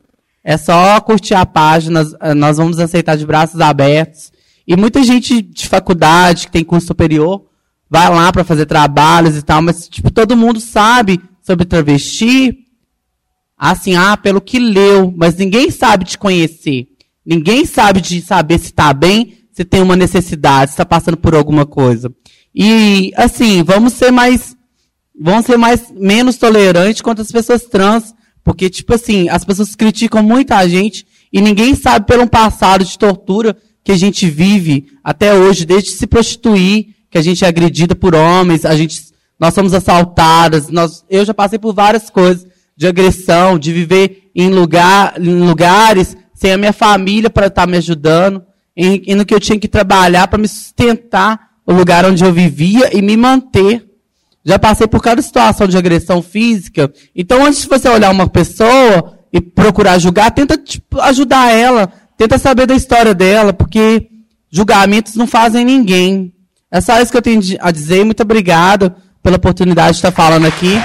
é só curtir a página, nós vamos aceitar de braços abertos. E muita gente de faculdade, que tem curso superior, vai lá para fazer trabalhos e tal, mas tipo, todo mundo sabe sobre travesti, assim, ah, pelo que leu, mas ninguém sabe te conhecer. Ninguém sabe de saber se está bem, se tem uma necessidade, se está passando por alguma coisa. E, assim, vamos ser mais. Vamos ser mais menos tolerantes contra as pessoas trans. Porque, tipo assim, as pessoas criticam muita gente e ninguém sabe pelo passado de tortura que a gente vive até hoje, desde se prostituir, que a gente é agredida por homens, a gente, nós somos assaltadas, nós, eu já passei por várias coisas de agressão, de viver em, lugar, em lugares sem a minha família para estar tá me ajudando, e, no que eu tinha que trabalhar para me sustentar o lugar onde eu vivia e me manter. Já passei por cada situação de agressão física. Então, antes de você olhar uma pessoa e procurar julgar, tenta tipo, ajudar ela, tenta saber da história dela, porque julgamentos não fazem ninguém. É só isso que eu tenho a dizer. Muito obrigado pela oportunidade de estar falando aqui.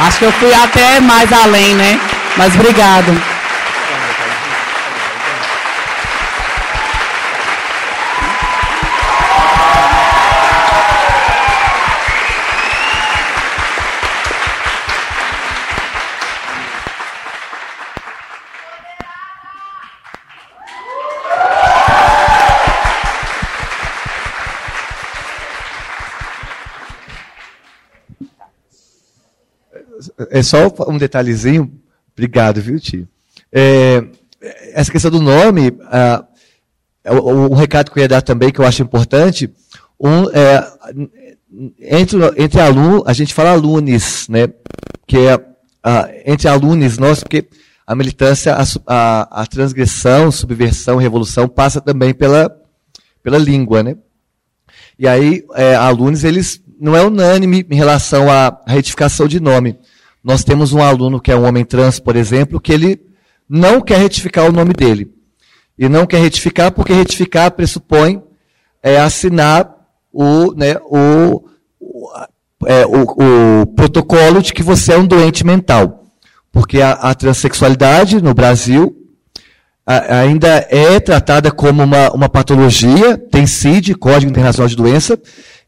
Acho que eu fui até mais além, né? Mas obrigado. É só um detalhezinho. Obrigado, viu, tio? É, essa questão do nome, ah, um recado que eu ia dar também, que eu acho importante, um, é, entre, entre alunos, a gente fala alunos, né? Que é entre alunos nós, porque a militância, a, a, a, transgressão, subversão, revolução passa também pela, pela língua, né? E aí, é, alunos, eles não é unânime em relação à retificação de nome. Nós temos um aluno que é um homem trans, por exemplo, que ele não quer retificar o nome dele. E não quer retificar porque retificar pressupõe é, assinar o, né, o, o, é, o, o protocolo de que você é um doente mental. Porque a, a transexualidade no Brasil a, ainda é tratada como uma, uma patologia, tem CID, Código Internacional de Doença,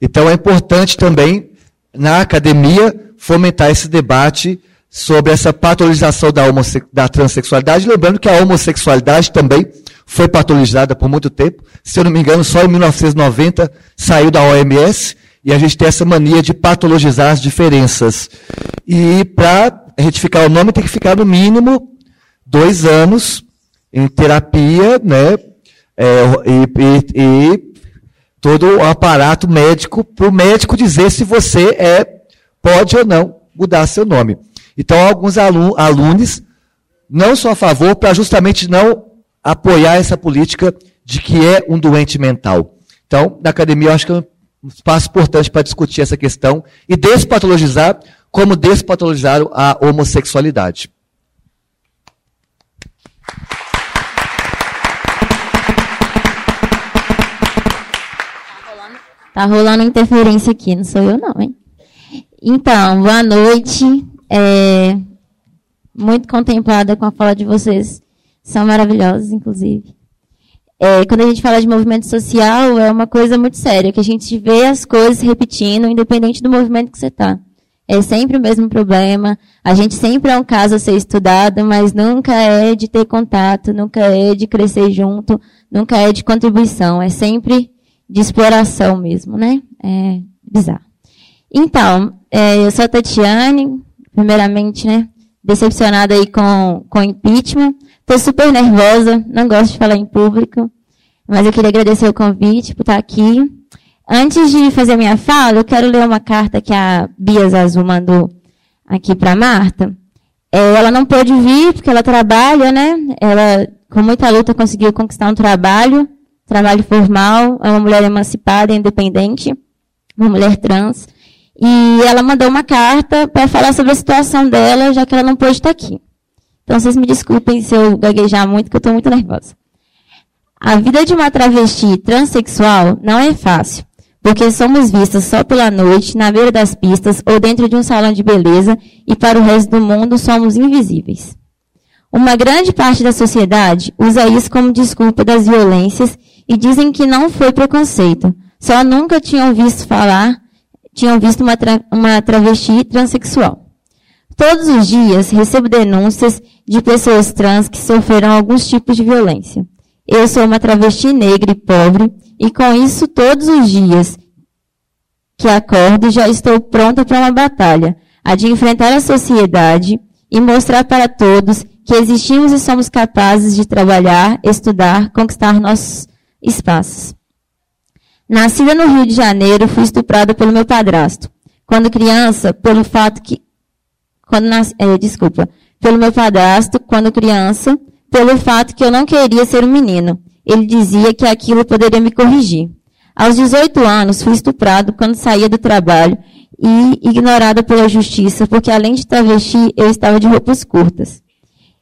então é importante também, na academia, fomentar esse debate sobre essa patologização da, da transexualidade, lembrando que a homossexualidade também foi patologizada por muito tempo. Se eu não me engano, só em 1990 saiu da OMS, e a gente tem essa mania de patologizar as diferenças. E para retificar o nome tem que ficar no mínimo dois anos em terapia, né? É, e, e, e, todo o aparato médico para o médico dizer se você é pode ou não mudar seu nome. Então, alguns alunos não são a favor para justamente não apoiar essa política de que é um doente mental. Então, na academia, eu acho que é um espaço importante para discutir essa questão e despatologizar como despatologizaram a homossexualidade. Tá rolando interferência aqui, não sou eu não, hein? Então, boa noite. É, muito contemplada com a fala de vocês. São maravilhosos, inclusive. É, quando a gente fala de movimento social, é uma coisa muito séria, que a gente vê as coisas repetindo, independente do movimento que você está. É sempre o mesmo problema. A gente sempre é um caso a ser estudado, mas nunca é de ter contato, nunca é de crescer junto, nunca é de contribuição. É sempre de exploração mesmo, né? É bizarro. Então, é, eu sou a Tatiane, primeiramente, né? Decepcionada aí com, com impeachment. Estou super nervosa, não gosto de falar em público, mas eu queria agradecer o convite por estar aqui. Antes de fazer minha fala, eu quero ler uma carta que a Bia Zazu mandou aqui para Marta. É, ela não pôde vir porque ela trabalha, né? Ela, com muita luta, conseguiu conquistar um trabalho trabalho formal, é uma mulher emancipada, independente, uma mulher trans. E ela mandou uma carta para falar sobre a situação dela, já que ela não pôde estar aqui. Então, vocês me desculpem se eu gaguejar muito, que eu estou muito nervosa. A vida de uma travesti transexual não é fácil, porque somos vistas só pela noite, na beira das pistas ou dentro de um salão de beleza, e para o resto do mundo somos invisíveis. Uma grande parte da sociedade usa isso como desculpa das violências e dizem que não foi preconceito. Só nunca tinham visto falar, tinham visto uma, tra uma travesti transexual. Todos os dias recebo denúncias de pessoas trans que sofreram alguns tipos de violência. Eu sou uma travesti negra e pobre, e com isso, todos os dias que acordo, já estou pronta para uma batalha, a de enfrentar a sociedade e mostrar para todos que existimos e somos capazes de trabalhar, estudar, conquistar nossos espaços. Nascida no Rio de Janeiro, fui estuprada pelo meu padrasto. Quando criança, pelo fato que. Quando nas, é, desculpa. Pelo meu padrasto, quando criança, pelo fato que eu não queria ser um menino. Ele dizia que aquilo poderia me corrigir. Aos 18 anos, fui estuprado quando saía do trabalho e ignorada pela justiça, porque além de travesti, eu estava de roupas curtas.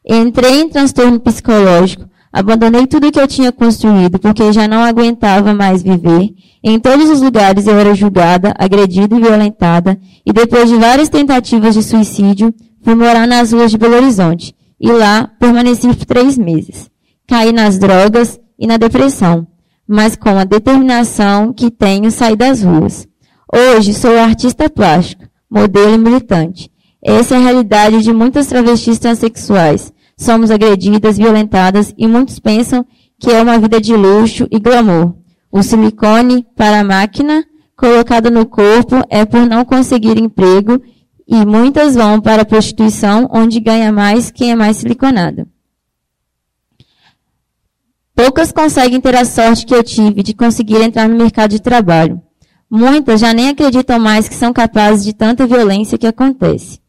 Entrei em transtorno psicológico, Abandonei tudo que eu tinha construído, porque já não aguentava mais viver. Em todos os lugares eu era julgada, agredida e violentada, e depois de várias tentativas de suicídio, fui morar nas ruas de Belo Horizonte. E lá permaneci por três meses. Caí nas drogas e na depressão, mas com a determinação que tenho saí das ruas. Hoje sou artista plástico, modelo e militante. Essa é a realidade de muitas travestis transexuais somos agredidas, violentadas e muitos pensam que é uma vida de luxo e glamour. O silicone para a máquina colocado no corpo é por não conseguir emprego E muitas vão para a prostituição, onde ganha mais quem é mais siliconado. Poucas conseguem ter a sorte que eu tive de conseguir entrar no mercado de trabalho. Muitas já nem acreditam mais que são capazes de tanta violência que acontece.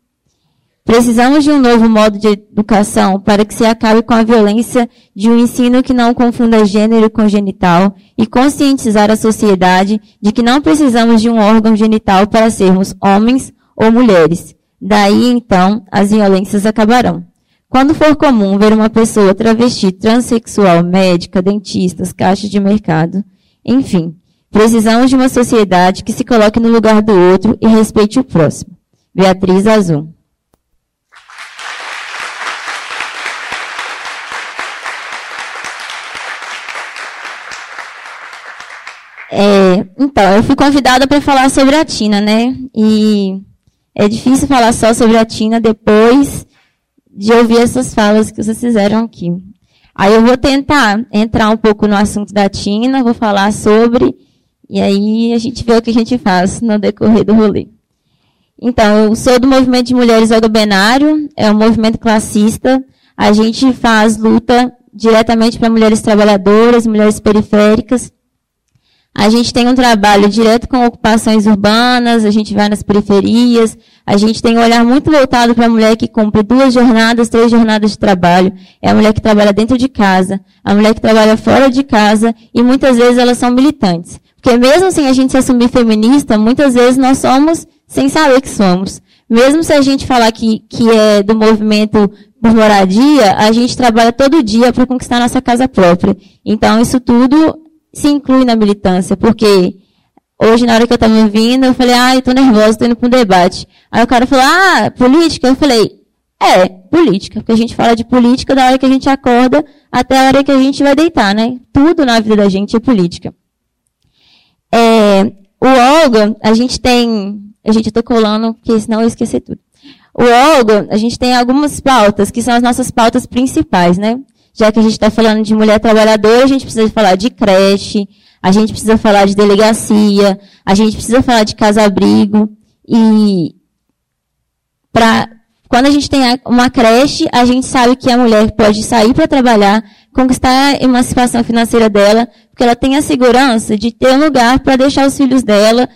Precisamos de um novo modo de educação para que se acabe com a violência de um ensino que não confunda gênero com genital e conscientizar a sociedade de que não precisamos de um órgão genital para sermos homens ou mulheres. Daí, então, as violências acabarão. Quando for comum ver uma pessoa travesti, transexual, médica, dentistas, caixas de mercado, enfim, precisamos de uma sociedade que se coloque no lugar do outro e respeite o próximo. Beatriz Azul. É, então, eu fui convidada para falar sobre a Tina, né? E é difícil falar só sobre a Tina depois de ouvir essas falas que vocês fizeram aqui. Aí eu vou tentar entrar um pouco no assunto da Tina, vou falar sobre, e aí a gente vê o que a gente faz no decorrer do rolê. Então, eu sou do movimento de mulheres algobenário, é um movimento classista. A gente faz luta diretamente para mulheres trabalhadoras, mulheres periféricas, a gente tem um trabalho direto com ocupações urbanas, a gente vai nas periferias, a gente tem um olhar muito voltado para a mulher que cumpre duas jornadas, três jornadas de trabalho. É a mulher que trabalha dentro de casa, a mulher que trabalha fora de casa, e muitas vezes elas são militantes. Porque mesmo sem a gente se assumir feminista, muitas vezes nós somos sem saber que somos. Mesmo se a gente falar que, que é do movimento por moradia, a gente trabalha todo dia para conquistar nossa casa própria. Então, isso tudo se inclui na militância, porque hoje, na hora que eu estava vindo, eu falei, ah, eu tô nervosa, tô indo para um debate. Aí o cara falou, ah, política? Eu falei, é, política, porque a gente fala de política da hora que a gente acorda até a hora que a gente vai deitar, né? Tudo na vida da gente é política. É, o Olga, a gente tem, a gente está colando, porque senão eu esqueci tudo. O Olga, a gente tem algumas pautas, que são as nossas pautas principais, né? Já que a gente está falando de mulher trabalhadora, a gente precisa falar de creche, a gente precisa falar de delegacia, a gente precisa falar de casa-abrigo. E pra, quando a gente tem uma creche, a gente sabe que a mulher pode sair para trabalhar, conquistar a emancipação financeira dela, porque ela tem a segurança de ter um lugar para deixar os filhos dela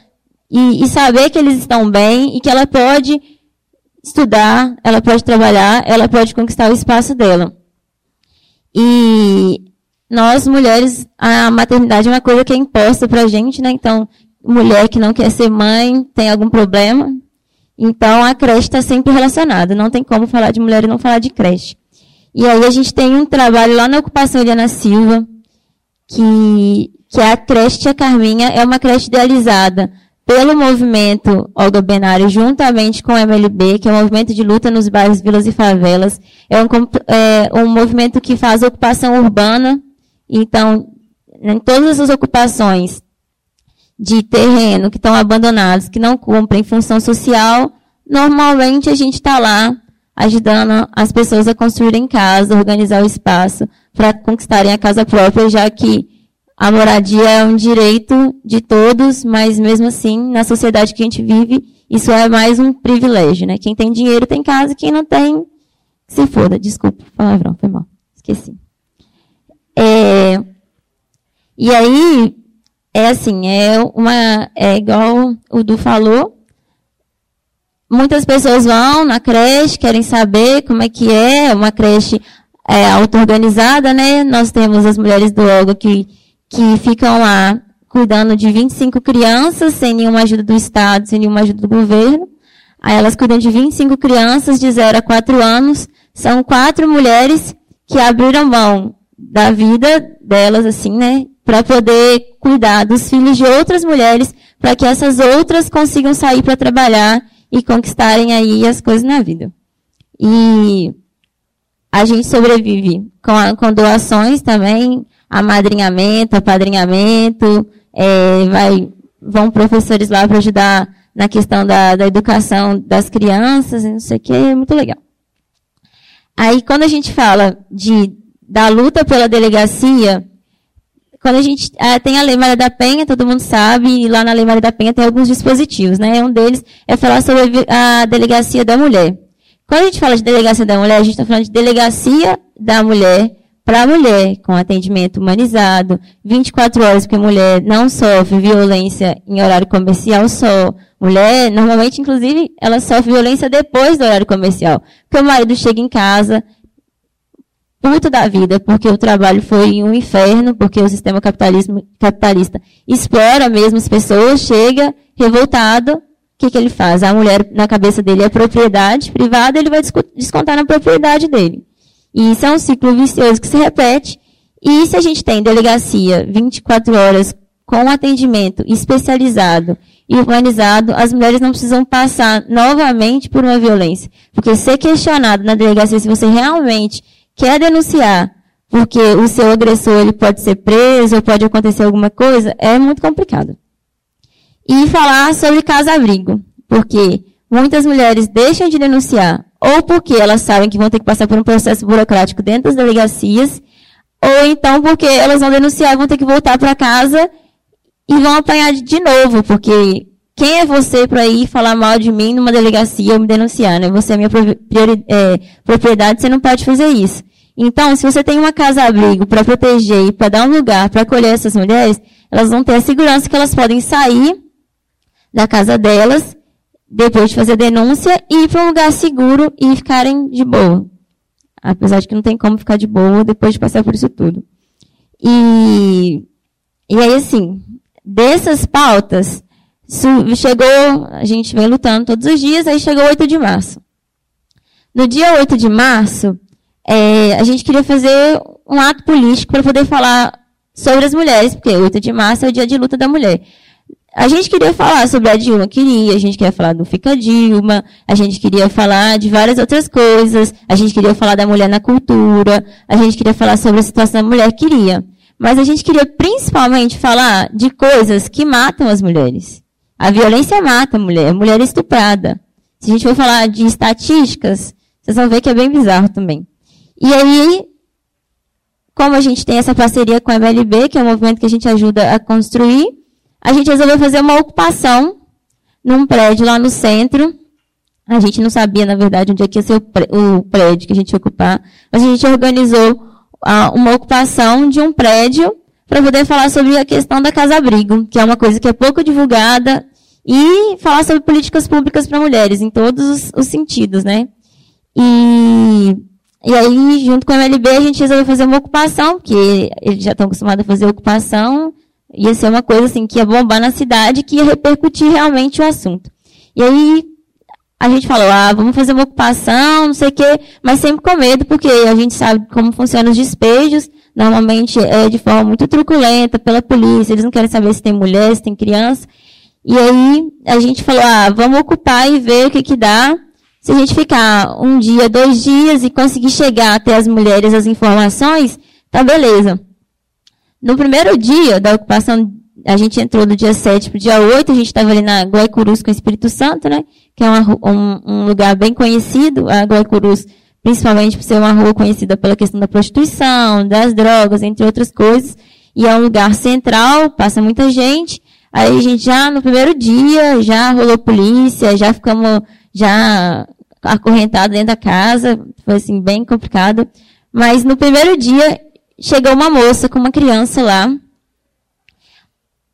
e, e saber que eles estão bem e que ela pode estudar, ela pode trabalhar, ela pode conquistar o espaço dela. E nós, mulheres, a maternidade é uma coisa que é imposta pra gente, né? Então, mulher que não quer ser mãe tem algum problema. Então, a creche está sempre relacionada. Não tem como falar de mulher e não falar de creche. E aí a gente tem um trabalho lá na ocupação Eliana Silva, que, que é a creche Tia Carminha, é uma creche idealizada pelo movimento Olga Benário, juntamente com o MLB, que é o movimento de luta nos bairros, vilas e favelas. É um, é um movimento que faz ocupação urbana. Então, em todas as ocupações de terreno que estão abandonados, que não cumprem função social, normalmente a gente está lá ajudando as pessoas a construírem casa, organizar o espaço para conquistarem a casa própria, já que a moradia é um direito de todos, mas mesmo assim, na sociedade que a gente vive, isso é mais um privilégio, né? Quem tem dinheiro tem casa, quem não tem, se foda. Desculpa, palavrão, foi mal. Esqueci. É, e aí, é assim, é uma, é igual o Du falou, muitas pessoas vão na creche, querem saber como é que é, uma creche é, auto-organizada, né? Nós temos as mulheres do Olga que que ficam lá cuidando de 25 crianças, sem nenhuma ajuda do Estado, sem nenhuma ajuda do governo. Aí elas cuidam de 25 crianças de 0 a 4 anos. São quatro mulheres que abriram mão da vida delas, assim, né? Para poder cuidar dos filhos de outras mulheres, para que essas outras consigam sair para trabalhar e conquistarem aí as coisas na vida. E a gente sobrevive com, a, com doações também amadrinhamento, apadrinhamento, é, vai, vão professores lá para ajudar na questão da, da educação das crianças, não sei o que, é muito legal. Aí, quando a gente fala de, da luta pela delegacia, quando a gente ah, tem a Lei Maria da Penha, todo mundo sabe, e lá na Lei Maria da Penha tem alguns dispositivos, né? Um deles é falar sobre a delegacia da mulher. Quando a gente fala de delegacia da mulher, a gente está falando de delegacia da mulher para a mulher, com atendimento humanizado, 24 horas, porque a mulher não sofre violência em horário comercial só. Mulher, normalmente, inclusive, ela sofre violência depois do horário comercial. Porque o marido chega em casa, puto da vida, porque o trabalho foi um inferno, porque o sistema capitalista explora mesmo as pessoas, chega revoltado, o que, que ele faz? A mulher, na cabeça dele, é propriedade privada, ele vai descontar na propriedade dele. E isso é um ciclo vicioso que se repete. E se a gente tem delegacia 24 horas com atendimento especializado e humanizado, as mulheres não precisam passar novamente por uma violência. Porque ser questionado na delegacia se você realmente quer denunciar, porque o seu agressor ele pode ser preso ou pode acontecer alguma coisa, é muito complicado. E falar sobre casa-abrigo, porque muitas mulheres deixam de denunciar ou porque elas sabem que vão ter que passar por um processo burocrático dentro das delegacias, ou então porque elas vão denunciar e vão ter que voltar para casa e vão apanhar de novo, porque quem é você para ir falar mal de mim numa delegacia ou me denunciar, né? Você é minha é, propriedade, você não pode fazer isso. Então, se você tem uma casa-abrigo para proteger e para dar um lugar para acolher essas mulheres, elas vão ter a segurança que elas podem sair da casa delas depois de fazer a denúncia, ir para um lugar seguro e ficarem de boa. Apesar de que não tem como ficar de boa depois de passar por isso tudo. E, e aí, assim, dessas pautas, chegou, a gente vem lutando todos os dias, aí chegou 8 de março. No dia 8 de março, é, a gente queria fazer um ato político para poder falar sobre as mulheres, porque 8 de março é o dia de luta da mulher. A gente queria falar sobre a Dilma, queria, a gente queria falar do Fica Dilma, a gente queria falar de várias outras coisas, a gente queria falar da mulher na cultura, a gente queria falar sobre a situação da mulher, queria. Mas a gente queria principalmente falar de coisas que matam as mulheres. A violência mata a mulher, a mulher é estuprada. Se a gente for falar de estatísticas, vocês vão ver que é bem bizarro também. E aí, como a gente tem essa parceria com a MLB, que é um movimento que a gente ajuda a construir, a gente resolveu fazer uma ocupação num prédio lá no centro. A gente não sabia, na verdade, onde é que ia ser o prédio que a gente ia ocupar. Mas a gente organizou uma ocupação de um prédio para poder falar sobre a questão da casa-abrigo, que é uma coisa que é pouco divulgada, e falar sobre políticas públicas para mulheres, em todos os, os, sentidos, né? E, e aí, junto com a MLB, a gente resolveu fazer uma ocupação, porque eles já estão acostumados a fazer ocupação, Ia ser uma coisa assim que ia bombar na cidade, que ia repercutir realmente o assunto. E aí a gente falou, ah, vamos fazer uma ocupação, não sei o quê, mas sempre com medo, porque a gente sabe como funcionam os despejos, normalmente é de forma muito truculenta pela polícia, eles não querem saber se tem mulher, se tem criança. E aí a gente falou, ah, vamos ocupar e ver o que que dá. Se a gente ficar um dia, dois dias e conseguir chegar até as mulheres as informações, tá beleza. No primeiro dia da ocupação, a gente entrou do dia 7 para o dia 8, a gente estava ali na Guaicurus com o Espírito Santo, né? Que é uma, um, um, lugar bem conhecido, a Guaicurus, principalmente por ser uma rua conhecida pela questão da prostituição, das drogas, entre outras coisas. E é um lugar central, passa muita gente. Aí a gente já, no primeiro dia, já rolou polícia, já ficamos, já acorrentados dentro da casa. Foi assim, bem complicado. Mas no primeiro dia, chegou uma moça com uma criança lá,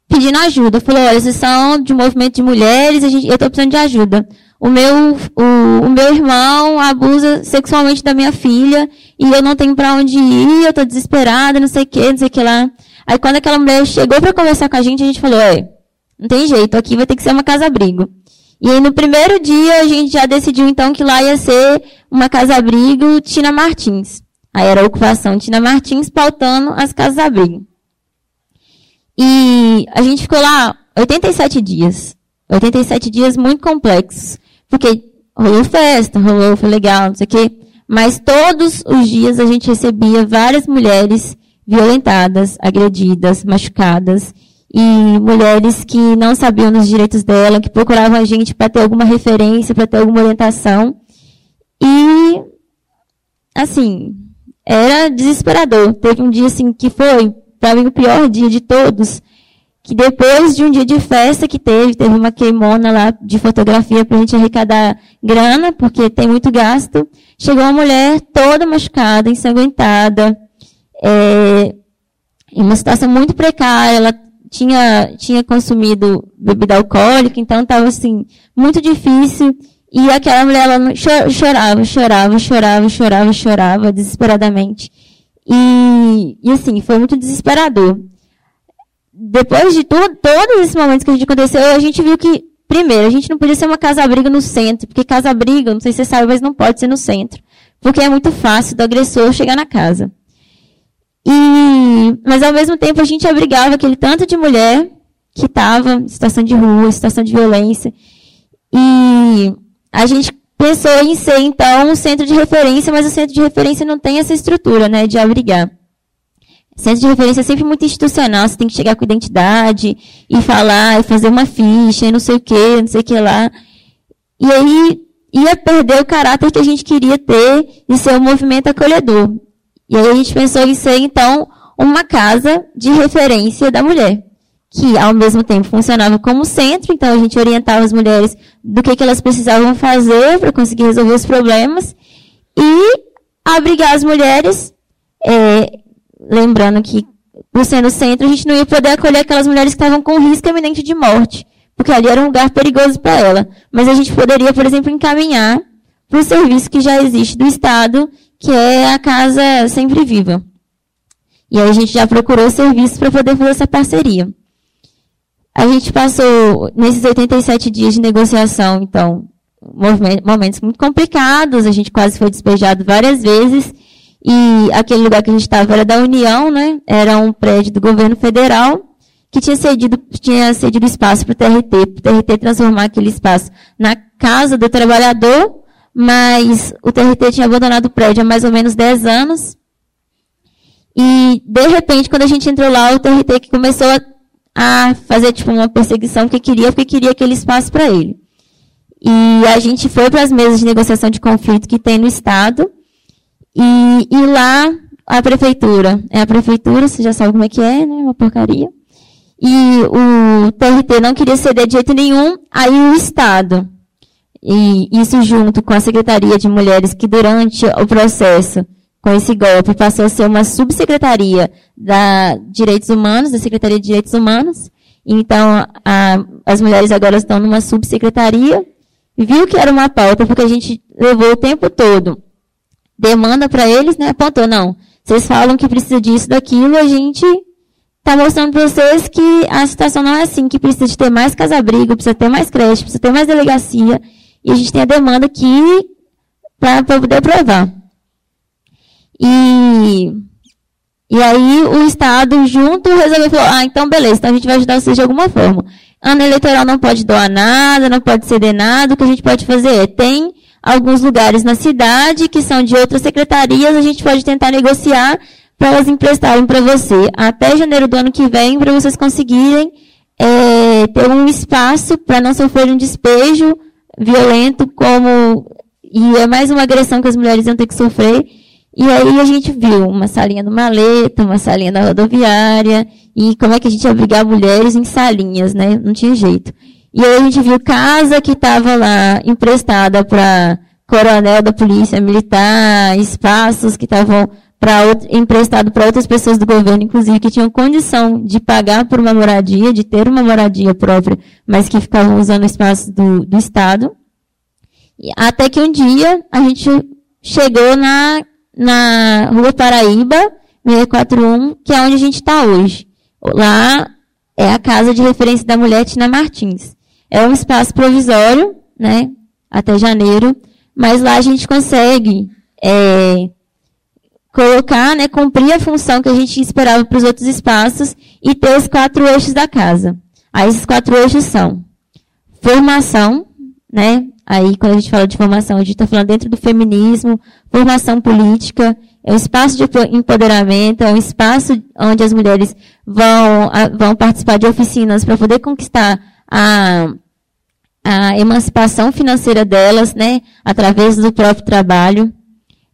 pedindo ajuda. Falou, olha, vocês são de um movimento de mulheres, gente, eu estou precisando de ajuda. O meu, o, o, meu irmão abusa sexualmente da minha filha e eu não tenho para onde ir, eu estou desesperada, não sei o que, não sei o que lá. Aí quando aquela mulher chegou para conversar com a gente, a gente falou, é, não tem jeito, aqui vai ter que ser uma casa-abrigo. E aí no primeiro dia a gente já decidiu então que lá ia ser uma casa-abrigo Tina Martins. Aí era a ocupação Tina Martins pautando as casas-abrigo. E a gente ficou lá 87 dias. 87 dias muito complexos. Porque rolou festa, rolou, foi legal, não sei o quê. Mas todos os dias a gente recebia várias mulheres violentadas, agredidas, machucadas. E mulheres que não sabiam dos direitos dela, que procuravam a gente para ter alguma referência, para ter alguma orientação. E, assim, era desesperador. Teve um dia assim que foi para mim, o pior dia de todos, que depois de um dia de festa que teve, teve uma queimona lá de fotografia para a gente arrecadar grana, porque tem muito gasto, chegou uma mulher toda machucada, ensanguentada, é, em uma situação muito precária, ela tinha, tinha consumido bebida alcoólica, então estava assim, muito difícil. E aquela mulher, ela chorava, chorava, chorava, chorava, chorava, desesperadamente. E, e assim, foi muito desesperador. Depois de tudo, todos esses momentos que a gente aconteceu, a gente viu que, primeiro, a gente não podia ser uma casa-abriga no centro, porque casa-abriga, não sei se você sabe, mas não pode ser no centro. Porque é muito fácil do agressor chegar na casa. E, mas ao mesmo tempo a gente abrigava aquele tanto de mulher que estava em situação de rua, situação de violência. E a gente pensou em ser, então, um centro de referência, mas o centro de referência não tem essa estrutura, né, de abrigar. Centro de referência é sempre muito institucional, você tem que chegar com identidade, e falar, e fazer uma ficha, e não sei o que, não sei o que lá. E aí ia perder o caráter que a gente queria ter de ser um movimento acolhedor. E aí a gente pensou em ser, então, uma casa de referência da mulher, que ao mesmo tempo funcionava como centro, então a gente orientava as mulheres do que, que elas precisavam fazer para conseguir resolver os problemas, e abrigar as mulheres, é, lembrando que, por sendo centro, a gente não ia poder acolher aquelas mulheres que estavam com risco iminente de morte, porque ali era um lugar perigoso para ela. Mas a gente poderia, por exemplo, encaminhar para o serviço que já existe do Estado que é a Casa Sempre Viva. E aí a gente já procurou serviços para poder fazer essa parceria. A gente passou, nesses 87 dias de negociação, então, momentos muito complicados, a gente quase foi despejado várias vezes, e aquele lugar que a gente estava era da União, né? Era um prédio do governo federal, que tinha cedido, tinha cedido espaço para o TRT, para o TRT transformar aquele espaço na casa do trabalhador, mas o TRT tinha abandonado o prédio há mais ou menos 10 anos. E, de repente, quando a gente entrou lá, o TRT que começou a, a fazer tipo, uma perseguição que queria, porque queria aquele espaço para ele. E a gente foi para as mesas de negociação de conflito que tem no Estado. E, e lá, a prefeitura. É a prefeitura, você já sabe como é que é, né? Uma porcaria. E o TRT não queria ceder de jeito nenhum, aí o Estado e isso junto com a Secretaria de Mulheres, que durante o processo, com esse golpe, passou a ser uma subsecretaria da Direitos Humanos, da Secretaria de Direitos Humanos. Então, a, as mulheres agora estão numa subsecretaria. Viu que era uma pauta, porque a gente levou o tempo todo demanda para eles, né? Apontou, não. Vocês falam que precisa disso, daquilo, a gente está mostrando para vocês que a situação não é assim, que precisa de ter mais casa-abrigo, precisa ter mais creche, precisa ter mais delegacia. E a gente tem a demanda aqui para poder provar. E, e aí o Estado junto resolveu falar, ah, então beleza, então a gente vai ajudar vocês de alguma forma. Ano eleitoral não pode doar nada, não pode ceder nada, o que a gente pode fazer é, tem alguns lugares na cidade que são de outras secretarias, a gente pode tentar negociar para elas emprestarem para você até janeiro do ano que vem, para vocês conseguirem é, ter um espaço para não sofrer um despejo violento como e é mais uma agressão que as mulheres iam ter que sofrer. E aí a gente viu uma salinha do maleta, uma salinha da rodoviária, e como é que a gente ia abrigar mulheres em salinhas, né? Não tinha jeito. E aí a gente viu casa que estava lá emprestada para coronel da polícia militar, espaços que estavam para emprestado para outras pessoas do governo, inclusive que tinham condição de pagar por uma moradia, de ter uma moradia própria, mas que ficavam usando o espaço do, do Estado. E até que um dia a gente chegou na, na Rua Paraíba, 641, que é onde a gente está hoje. Lá é a casa de referência da mulher Tina Martins. É um espaço provisório, né, até janeiro, mas lá a gente consegue é, colocar, né, cumprir a função que a gente esperava para os outros espaços e ter os quatro eixos da casa. Aí esses quatro eixos são formação, né? Aí quando a gente fala de formação, a gente está falando dentro do feminismo, formação política, é um espaço de empoderamento, é um espaço onde as mulheres vão, vão participar de oficinas para poder conquistar a, a emancipação financeira delas, né? Através do próprio trabalho.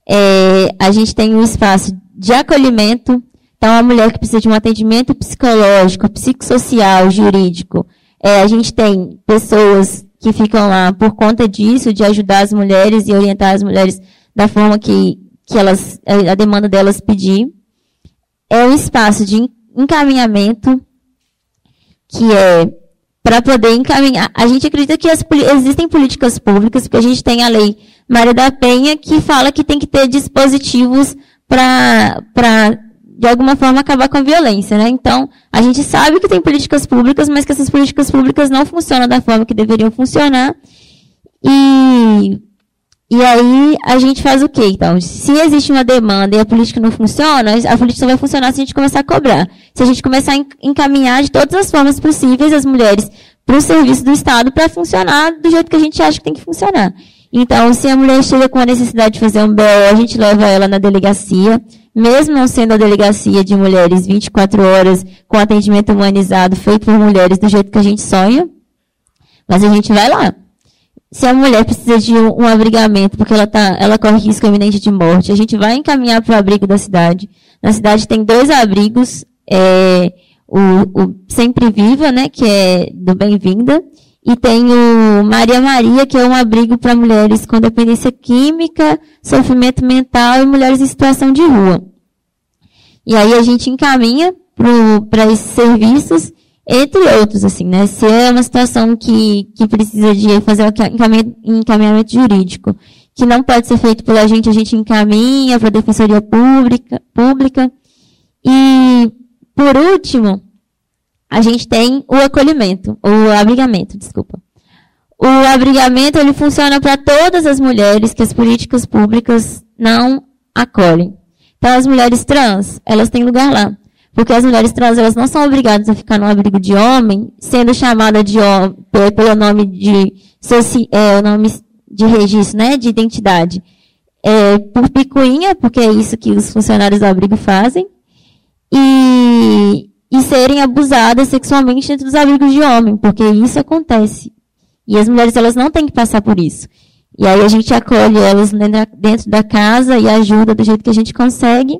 É, a gente tem um espaço de acolhimento, Então, a mulher que precisa de um atendimento psicológico, psicossocial, jurídico, é, a gente tem pessoas que ficam lá por conta disso, de ajudar as mulheres e orientar as mulheres da forma que, que elas, a demanda delas pedir. É um espaço de encaminhamento que é para poder encaminhar. A gente acredita que as, existem políticas públicas, porque a gente tem a lei Maria da Penha que fala que tem que ter dispositivos para de alguma forma acabar com a violência, né? Então, a gente sabe que tem políticas públicas, mas que essas políticas públicas não funcionam da forma que deveriam funcionar. E, e aí a gente faz o quê? Então, se existe uma demanda e a política não funciona, a política só vai funcionar se a gente começar a cobrar. Se a gente começar a encaminhar de todas as formas possíveis as mulheres para o serviço do Estado para funcionar do jeito que a gente acha que tem que funcionar. Então, se a mulher chega com a necessidade de fazer um BO, a gente leva ela na delegacia mesmo não sendo a delegacia de mulheres 24 horas com atendimento humanizado feito por mulheres do jeito que a gente sonha, mas a gente vai lá. Se a mulher precisa de um, abrigamento porque ela, tá, ela corre risco iminente de morte, a gente vai encaminhar para o abrigo da cidade. Na cidade tem dois abrigos, é, o, o Sempre Viva, né, que é do Bem-vinda, e tem o Maria Maria, que é um abrigo para mulheres com dependência química, sofrimento mental e mulheres em situação de rua. E aí a gente encaminha para esses serviços, entre outros, assim, né? Se é uma situação que, que precisa de fazer um encaminhamento jurídico, que não pode ser feito pela gente, a gente encaminha para a Defensoria Pública, pública. E, por último, a gente tem o acolhimento, o abrigamento, desculpa. O abrigamento ele funciona para todas as mulheres que as políticas públicas não acolhem. Então as mulheres trans, elas têm lugar lá. Porque as mulheres trans, elas não são obrigadas a ficar no abrigo de homem, sendo chamada de pelo nome de, é, o nome de registro, né, de identidade. É, por picuinha, porque é isso que os funcionários do abrigo fazem. E, e serem abusadas sexualmente dentro dos abrigos de homem, porque isso acontece. E as mulheres elas não têm que passar por isso. E aí a gente acolhe elas dentro da casa e ajuda do jeito que a gente consegue.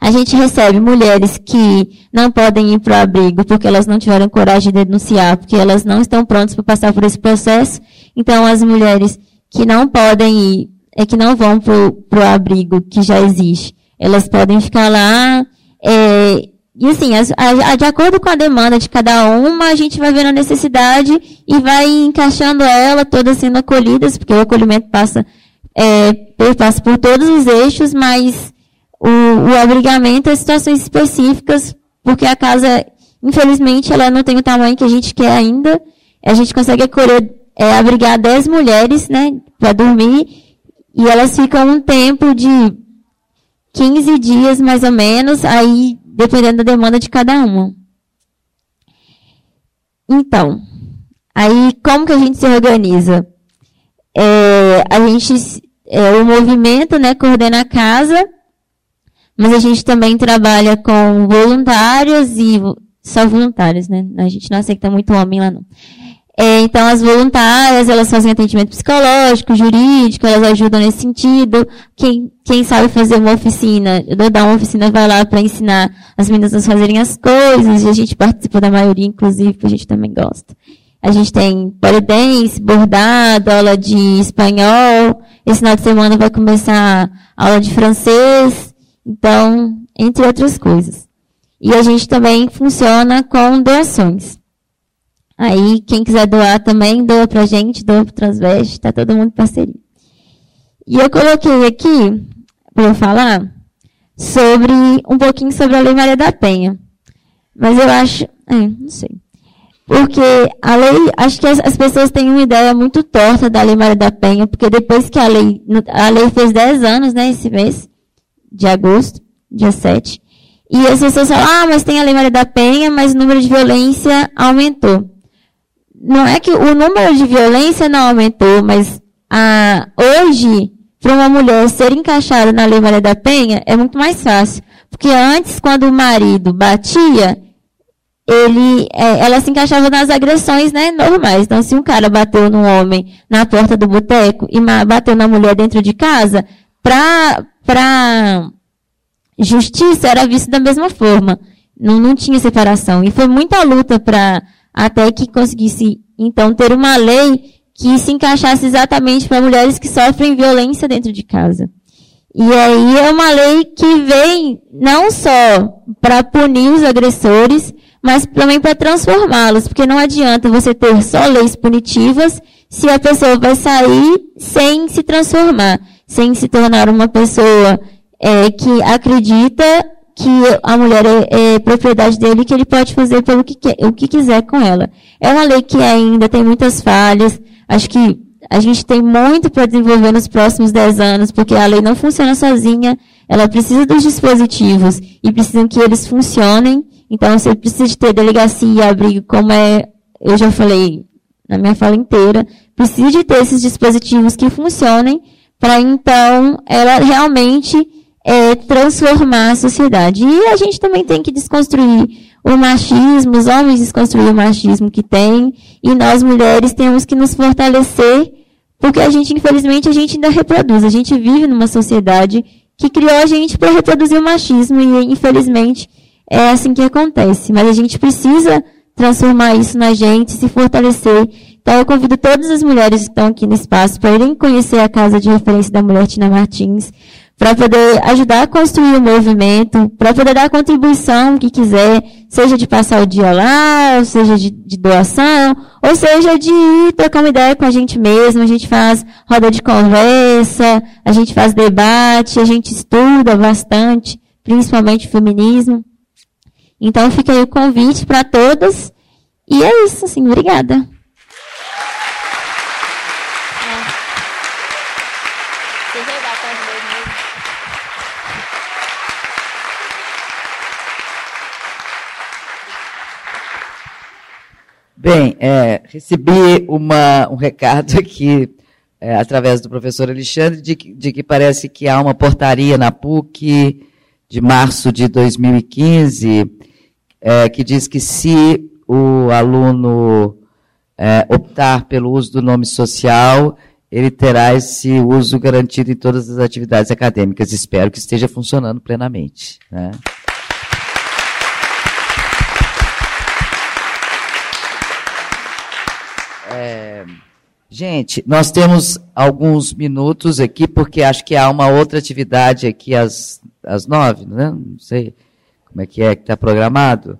A gente recebe mulheres que não podem ir para o abrigo porque elas não tiveram coragem de denunciar, porque elas não estão prontas para passar por esse processo. Então, as mulheres que não podem ir, é que não vão para o abrigo que já existe, elas podem ficar lá é, e assim, as, a, a, de acordo com a demanda de cada uma, a gente vai vendo a necessidade e vai encaixando ela, todas sendo acolhidas, porque o acolhimento passa, é, passa por todos os eixos, mas o, o abrigamento é situações específicas, porque a casa, infelizmente, ela não tem o tamanho que a gente quer ainda. A gente consegue acolher, é, abrigar 10 mulheres, né, para dormir, e elas ficam um tempo de 15 dias, mais ou menos, aí dependendo da demanda de cada uma. Então, aí como que a gente se organiza? É, a gente, é, o movimento, né, coordena a casa, mas a gente também trabalha com voluntários e só voluntários, né? A gente não aceita muito homem lá não. É, então, as voluntárias, elas fazem atendimento psicológico, jurídico, elas ajudam nesse sentido. Quem, quem sabe fazer uma oficina, eu dar uma oficina, vai lá para ensinar as meninas a fazerem as coisas, e a gente participa da maioria, inclusive, que a gente também gosta. A gente tem polidense, bordado, aula de espanhol. Esse final de semana vai começar aula de francês. Então, entre outras coisas. E a gente também funciona com doações. Aí, quem quiser doar também, doa pra gente, doa pro Transveste, tá todo mundo parceria. E eu coloquei aqui, para falar, sobre, um pouquinho sobre a Lei Maria da Penha. Mas eu acho, é, não sei. Porque a lei, acho que as, as, pessoas têm uma ideia muito torta da Lei Maria da Penha, porque depois que a lei, a lei fez 10 anos, né, esse mês, de agosto, dia 7, e as pessoas falam, ah, mas tem a Lei Maria da Penha, mas o número de violência aumentou não é que o número de violência não aumentou, mas a, hoje, para uma mulher ser encaixada na Lei Maria da Penha, é muito mais fácil. Porque antes, quando o marido batia, ele, é, ela se encaixava nas agressões né, normais. Então, se um cara bateu no homem na porta do boteco e bateu na mulher dentro de casa, para justiça era visto da mesma forma. Não, não tinha separação. E foi muita luta para até que conseguisse, então, ter uma lei que se encaixasse exatamente para mulheres que sofrem violência dentro de casa. E aí é uma lei que vem não só para punir os agressores, mas também para transformá-los, porque não adianta você ter só leis punitivas se a pessoa vai sair sem se transformar, sem se tornar uma pessoa é, que acredita que a mulher é, é, propriedade dele, que ele pode fazer pelo que quer, o que quiser com ela. É uma lei que ainda tem muitas falhas. Acho que a gente tem muito para desenvolver nos próximos 10 anos, porque a lei não funciona sozinha, ela precisa dos dispositivos e precisam que eles funcionem. Então, você precisa de ter delegacia, abrigo, como é, eu já falei na minha fala inteira, precisa de ter esses dispositivos que funcionem para então ela realmente é, transformar a sociedade. E a gente também tem que desconstruir o machismo, os homens desconstruir o machismo que tem, e nós mulheres temos que nos fortalecer, porque a gente, infelizmente, a gente ainda reproduz. A gente vive numa sociedade que criou a gente para reproduzir o machismo, e infelizmente é assim que acontece. Mas a gente precisa transformar isso na gente, se fortalecer. Então eu convido todas as mulheres que estão aqui no espaço para irem conhecer a Casa de Referência da Mulher Tina Martins, para poder ajudar a construir o movimento, para poder dar a contribuição que quiser, seja de passar o dia lá, seja de, de, doação, ou seja de ir trocar uma ideia com a gente mesmo. A gente faz roda de conversa, a gente faz debate, a gente estuda bastante, principalmente feminismo. Então fica aí o convite para todas. E é isso, assim, obrigada. Bem, é, recebi uma, um recado aqui, é, através do professor Alexandre, de, de, que parece que há uma portaria na PUC de março de 2015, é, que diz que se o aluno é, optar pelo uso do nome social, ele terá esse uso garantido em todas as atividades acadêmicas. Espero que esteja funcionando plenamente. Né? É, gente, nós temos alguns minutos aqui, porque acho que há uma outra atividade aqui às, às nove, né? não sei como é que é que está programado.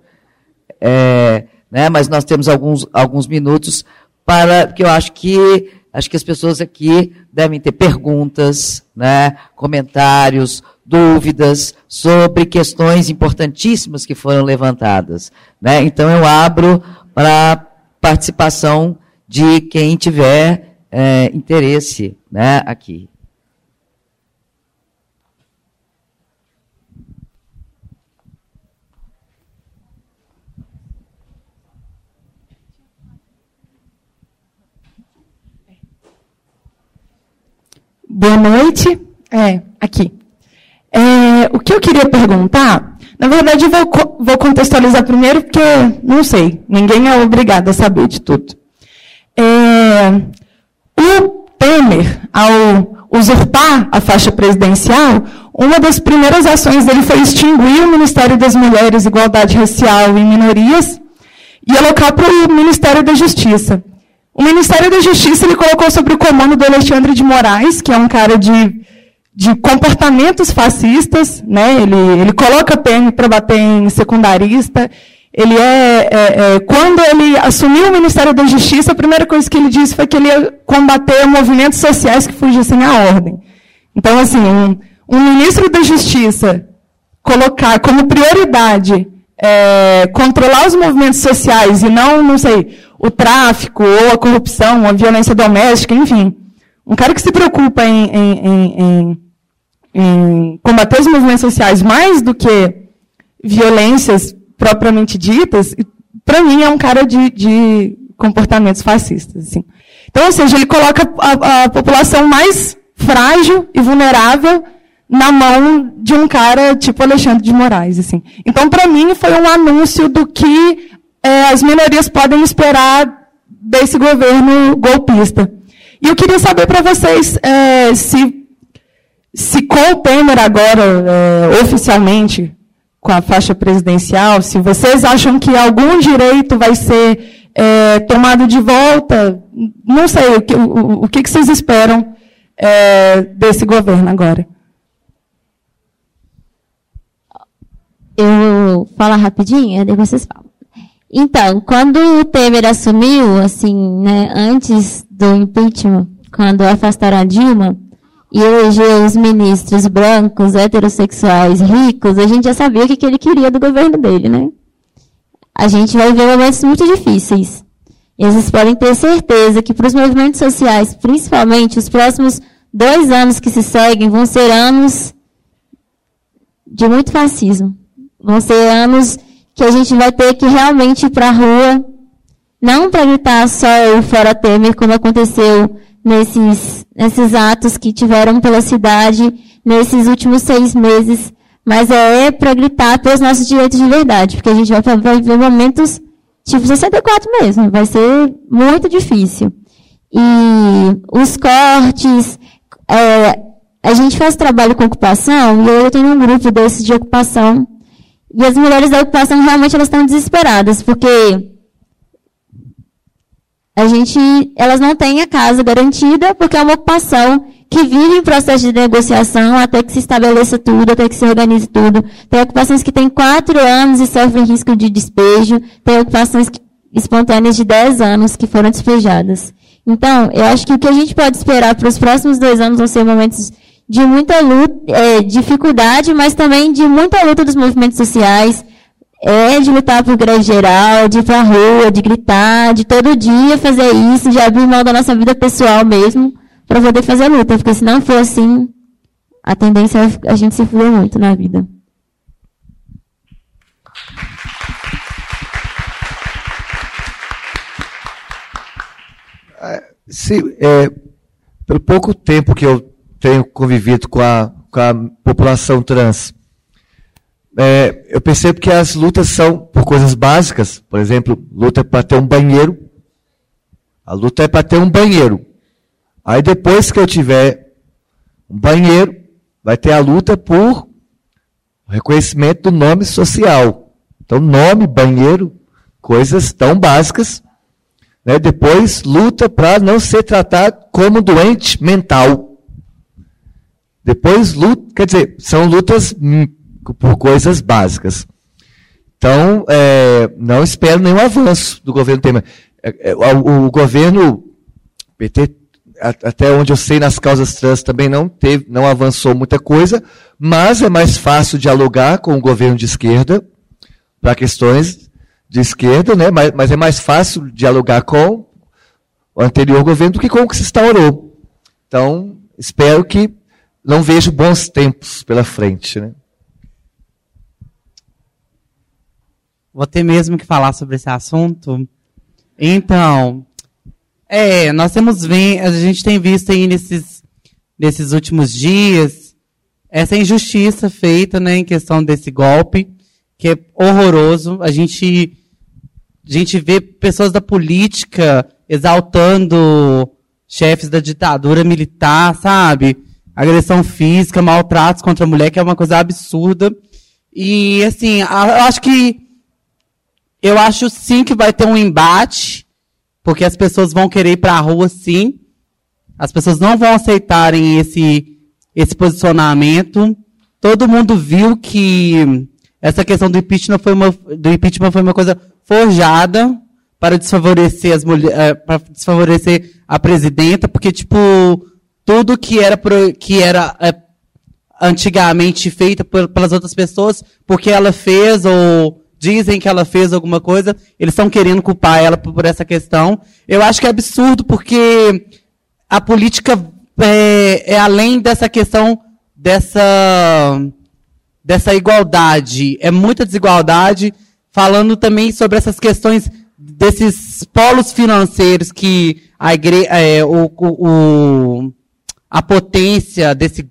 É, né? Mas nós temos alguns, alguns minutos para, porque eu acho que acho que as pessoas aqui devem ter perguntas, né, comentários, dúvidas sobre questões importantíssimas que foram levantadas. Né? Então eu abro para participação de quem tiver é, interesse né, aqui. Boa noite. É, aqui. É, o que eu queria perguntar, na verdade eu vou, vou contextualizar primeiro, porque não sei, ninguém é obrigado a saber de tudo. É, o Temer, ao usurpar a faixa presidencial, uma das primeiras ações dele foi extinguir o Ministério das Mulheres, Igualdade Racial e Minorias e alocar para o Ministério da Justiça. O Ministério da Justiça ele colocou sobre o comando do Alexandre de Moraes, que é um cara de, de comportamentos fascistas, né? ele, ele coloca PM para bater em secundarista, ele é, é, é, quando ele assumiu o Ministério da Justiça, a primeira coisa que ele disse foi que ele ia combater movimentos sociais que fugissem à ordem. Então, assim, um, um ministro da Justiça colocar como prioridade é, controlar os movimentos sociais e não, não sei, o tráfico ou a corrupção, ou a violência doméstica, enfim. Um cara que se preocupa em, em, em, em combater os movimentos sociais mais do que violências propriamente ditas, para mim é um cara de, de comportamentos fascistas. Assim. Então, ou seja, ele coloca a, a, população mais frágil e vulnerável na mão de um cara tipo Alexandre de Moraes. Assim. Então, para mim, foi um anúncio do que é, as minorias podem esperar desse governo golpista. E eu queria saber para vocês é, se se com o Temer agora, é, oficialmente, com a faixa presidencial, se vocês acham que algum direito vai ser é, tomado de volta, não sei, o que, o, o que vocês esperam é, desse governo agora? Eu falar rapidinho, depois vocês falam. Então, quando o Temer assumiu, assim, né, antes do impeachment, quando afastaram a Dilma, e elegeu os ministros brancos, heterossexuais, ricos, a gente já sabia o que, que ele queria do governo dele, né? A gente vai ver momentos muito difíceis. E vocês podem ter certeza que para os movimentos sociais, principalmente, os próximos dois anos que se seguem vão ser anos de muito fascismo. Vão ser anos que a gente vai ter que realmente ir para a rua, não para gritar só o fora Temer, como aconteceu nesses, nesses atos que tiveram pela cidade nesses últimos seis meses, mas é para gritar pelos nossos direitos de verdade, porque a gente vai, vai ver momentos tipo 64 mesmo, vai ser muito difícil. E os cortes, é, a gente faz trabalho com ocupação, e eu tenho um grupo desses de ocupação, e as mulheres da ocupação realmente elas estão desesperadas, porque a gente, elas não têm a casa garantida porque é uma ocupação que vive em processo de negociação até que se estabeleça tudo, até que se organize tudo. Tem ocupações que têm quatro anos e sofrem risco de despejo. Tem ocupações que, espontâneas de dez anos que foram despejadas. Então, eu acho que o que a gente pode esperar para os próximos dois anos vão ser momentos de muita luta, é, dificuldade, mas também de muita luta dos movimentos sociais, é de lutar por greve geral, de ir pra rua, de gritar, de todo dia fazer isso, de abrir mão da nossa vida pessoal mesmo, para poder fazer luta. Porque se não for assim, a tendência é a gente se fuder muito na vida. Se, é, pelo pouco tempo que eu tenho convivido com a, com a população trans, é, eu percebo que as lutas são por coisas básicas. Por exemplo, luta para ter um banheiro. A luta é para ter um banheiro. Aí depois que eu tiver um banheiro, vai ter a luta por reconhecimento do nome social. Então, nome, banheiro, coisas tão básicas. Né? Depois, luta para não ser tratado como doente mental. Depois, luta, quer dizer, são lutas por coisas básicas. Então, é, não espero nenhum avanço do governo Temer. É, é, o, o, governo PT, até onde eu sei, nas causas trans também não teve, não avançou muita coisa, mas é mais fácil dialogar com o governo de esquerda para questões de esquerda, né? Mas, mas, é mais fácil dialogar com o anterior governo do que com o que se instaurou. Então, espero que não vejo bons tempos pela frente, né? Vou ter mesmo que falar sobre esse assunto. Então, é, nós temos a gente tem visto aí nesses, nesses últimos dias essa injustiça feita, né, em questão desse golpe, que é horroroso. A gente, a gente vê pessoas da política exaltando chefes da ditadura militar, sabe? Agressão física, maltratos contra a mulher, que é uma coisa absurda. E, assim, eu acho que eu acho sim que vai ter um embate, porque as pessoas vão querer ir para a rua sim. As pessoas não vão aceitarem esse, esse posicionamento. Todo mundo viu que essa questão do impeachment foi uma, do impeachment foi uma coisa forjada para desfavorecer as mulheres, eh, para desfavorecer a presidenta, porque tipo tudo que era que era é, antigamente feito pelas outras pessoas, porque ela fez ou dizem que ela fez alguma coisa, eles estão querendo culpar ela por, essa questão. Eu acho que é absurdo porque a política é, é além dessa questão dessa dessa igualdade, é muita desigualdade, falando também sobre essas questões desses polos financeiros que a igre, é, o, o, a potência desse,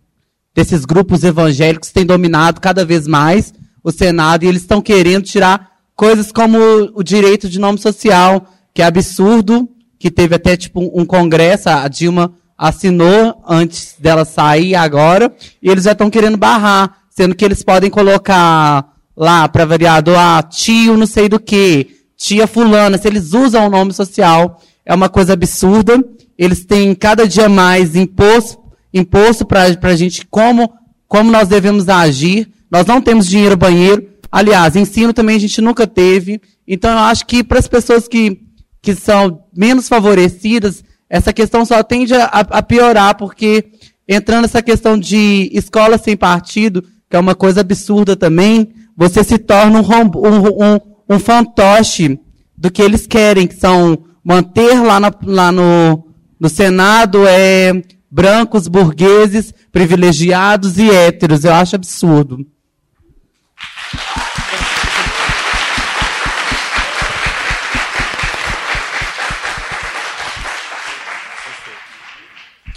desses grupos evangélicos tem dominado cada vez mais o Senado e eles estão querendo tirar coisas como o direito de nome social, que é absurdo, que teve até tipo um congresso, a Dilma assinou antes dela sair agora, e eles já estão querendo barrar, sendo que eles podem colocar lá para vereador, ah, tio não sei do que, tia fulana, se eles usam o nome social, é uma coisa absurda. Eles têm cada dia mais imposto, imposto para a gente como, como nós devemos agir. Nós não temos dinheiro banheiro. Aliás, ensino também a gente nunca teve. Então, eu acho que para as pessoas que, que são menos favorecidas, essa questão só tende a, a piorar, porque entrando nessa questão de escola sem partido, que é uma coisa absurda também, você se torna um, um, um, um fantoche do que eles querem, que são manter lá, lá no, no Senado é, brancos, burgueses, privilegiados e héteros. Eu acho absurdo.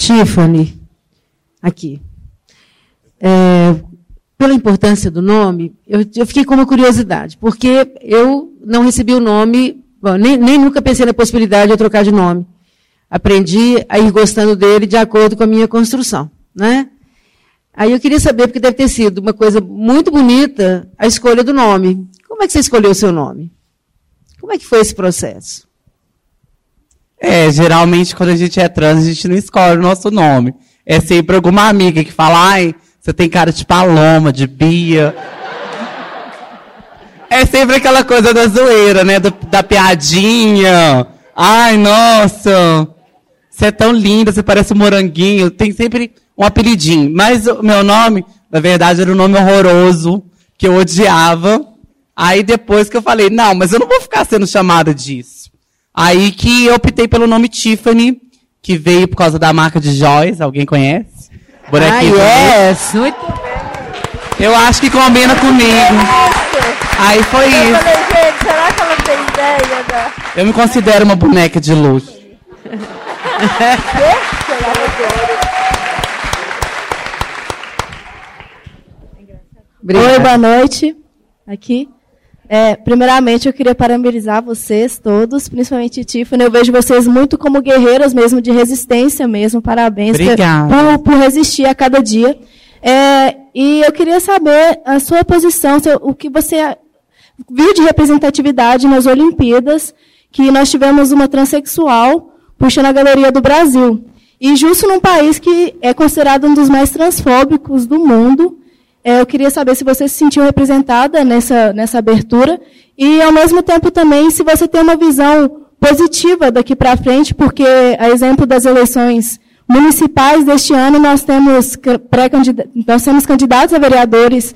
Tiffany, aqui. É, pela importância do nome, eu, eu, fiquei com uma curiosidade, porque eu não recebi o nome, bom, nem, nem nunca pensei na possibilidade de eu trocar de nome. Aprendi a ir gostando dele de acordo com a minha construção, né? Aí eu queria saber, porque deve ter sido uma coisa muito bonita, a escolha do nome. Como é que você escolheu o seu nome? Como é que foi esse processo? É, geralmente quando a gente é trans, a gente não escolhe o nosso nome. É sempre alguma amiga que fala, ai, você tem cara de Paloma, de Bia. É sempre aquela coisa da zoeira, né? Do, da piadinha. Ai, nossa. Você é tão linda, você parece um moranguinho. Tem sempre um apelidinho. Mas o meu nome, na verdade, era um nome horroroso, que eu odiava. Aí depois que eu falei, não, mas eu não vou ficar sendo chamada disso. Aí que eu optei pelo nome Tiffany, que veio por causa da marca de joias. Alguém conhece? Bonequinho. Ah, yes. Muito bem. Eu acho que combina comigo. Aí foi eu isso. Falei, gente, será que ela tem ideia da... Eu me considero uma boneca de luxo. Oi, boa noite. Aqui. É, primeiramente, eu queria parabenizar vocês todos, principalmente Tiffany. Eu vejo vocês muito como guerreiras mesmo, de resistência mesmo. Parabéns por, por, resistir a cada dia. É, e eu queria saber a sua posição, o que você viu de representatividade nas Olimpíadas, que nós tivemos uma transexual puxando a galeria do Brasil. E justo num país que é considerado um dos mais transfóbicos do mundo, é, eu queria saber se você se sentiu representada nessa, nessa abertura e, ao mesmo tempo, também se você tem uma visão positiva daqui para frente, porque, a exemplo das eleições municipais deste ano, nós temos, nós temos candidatos a vereadores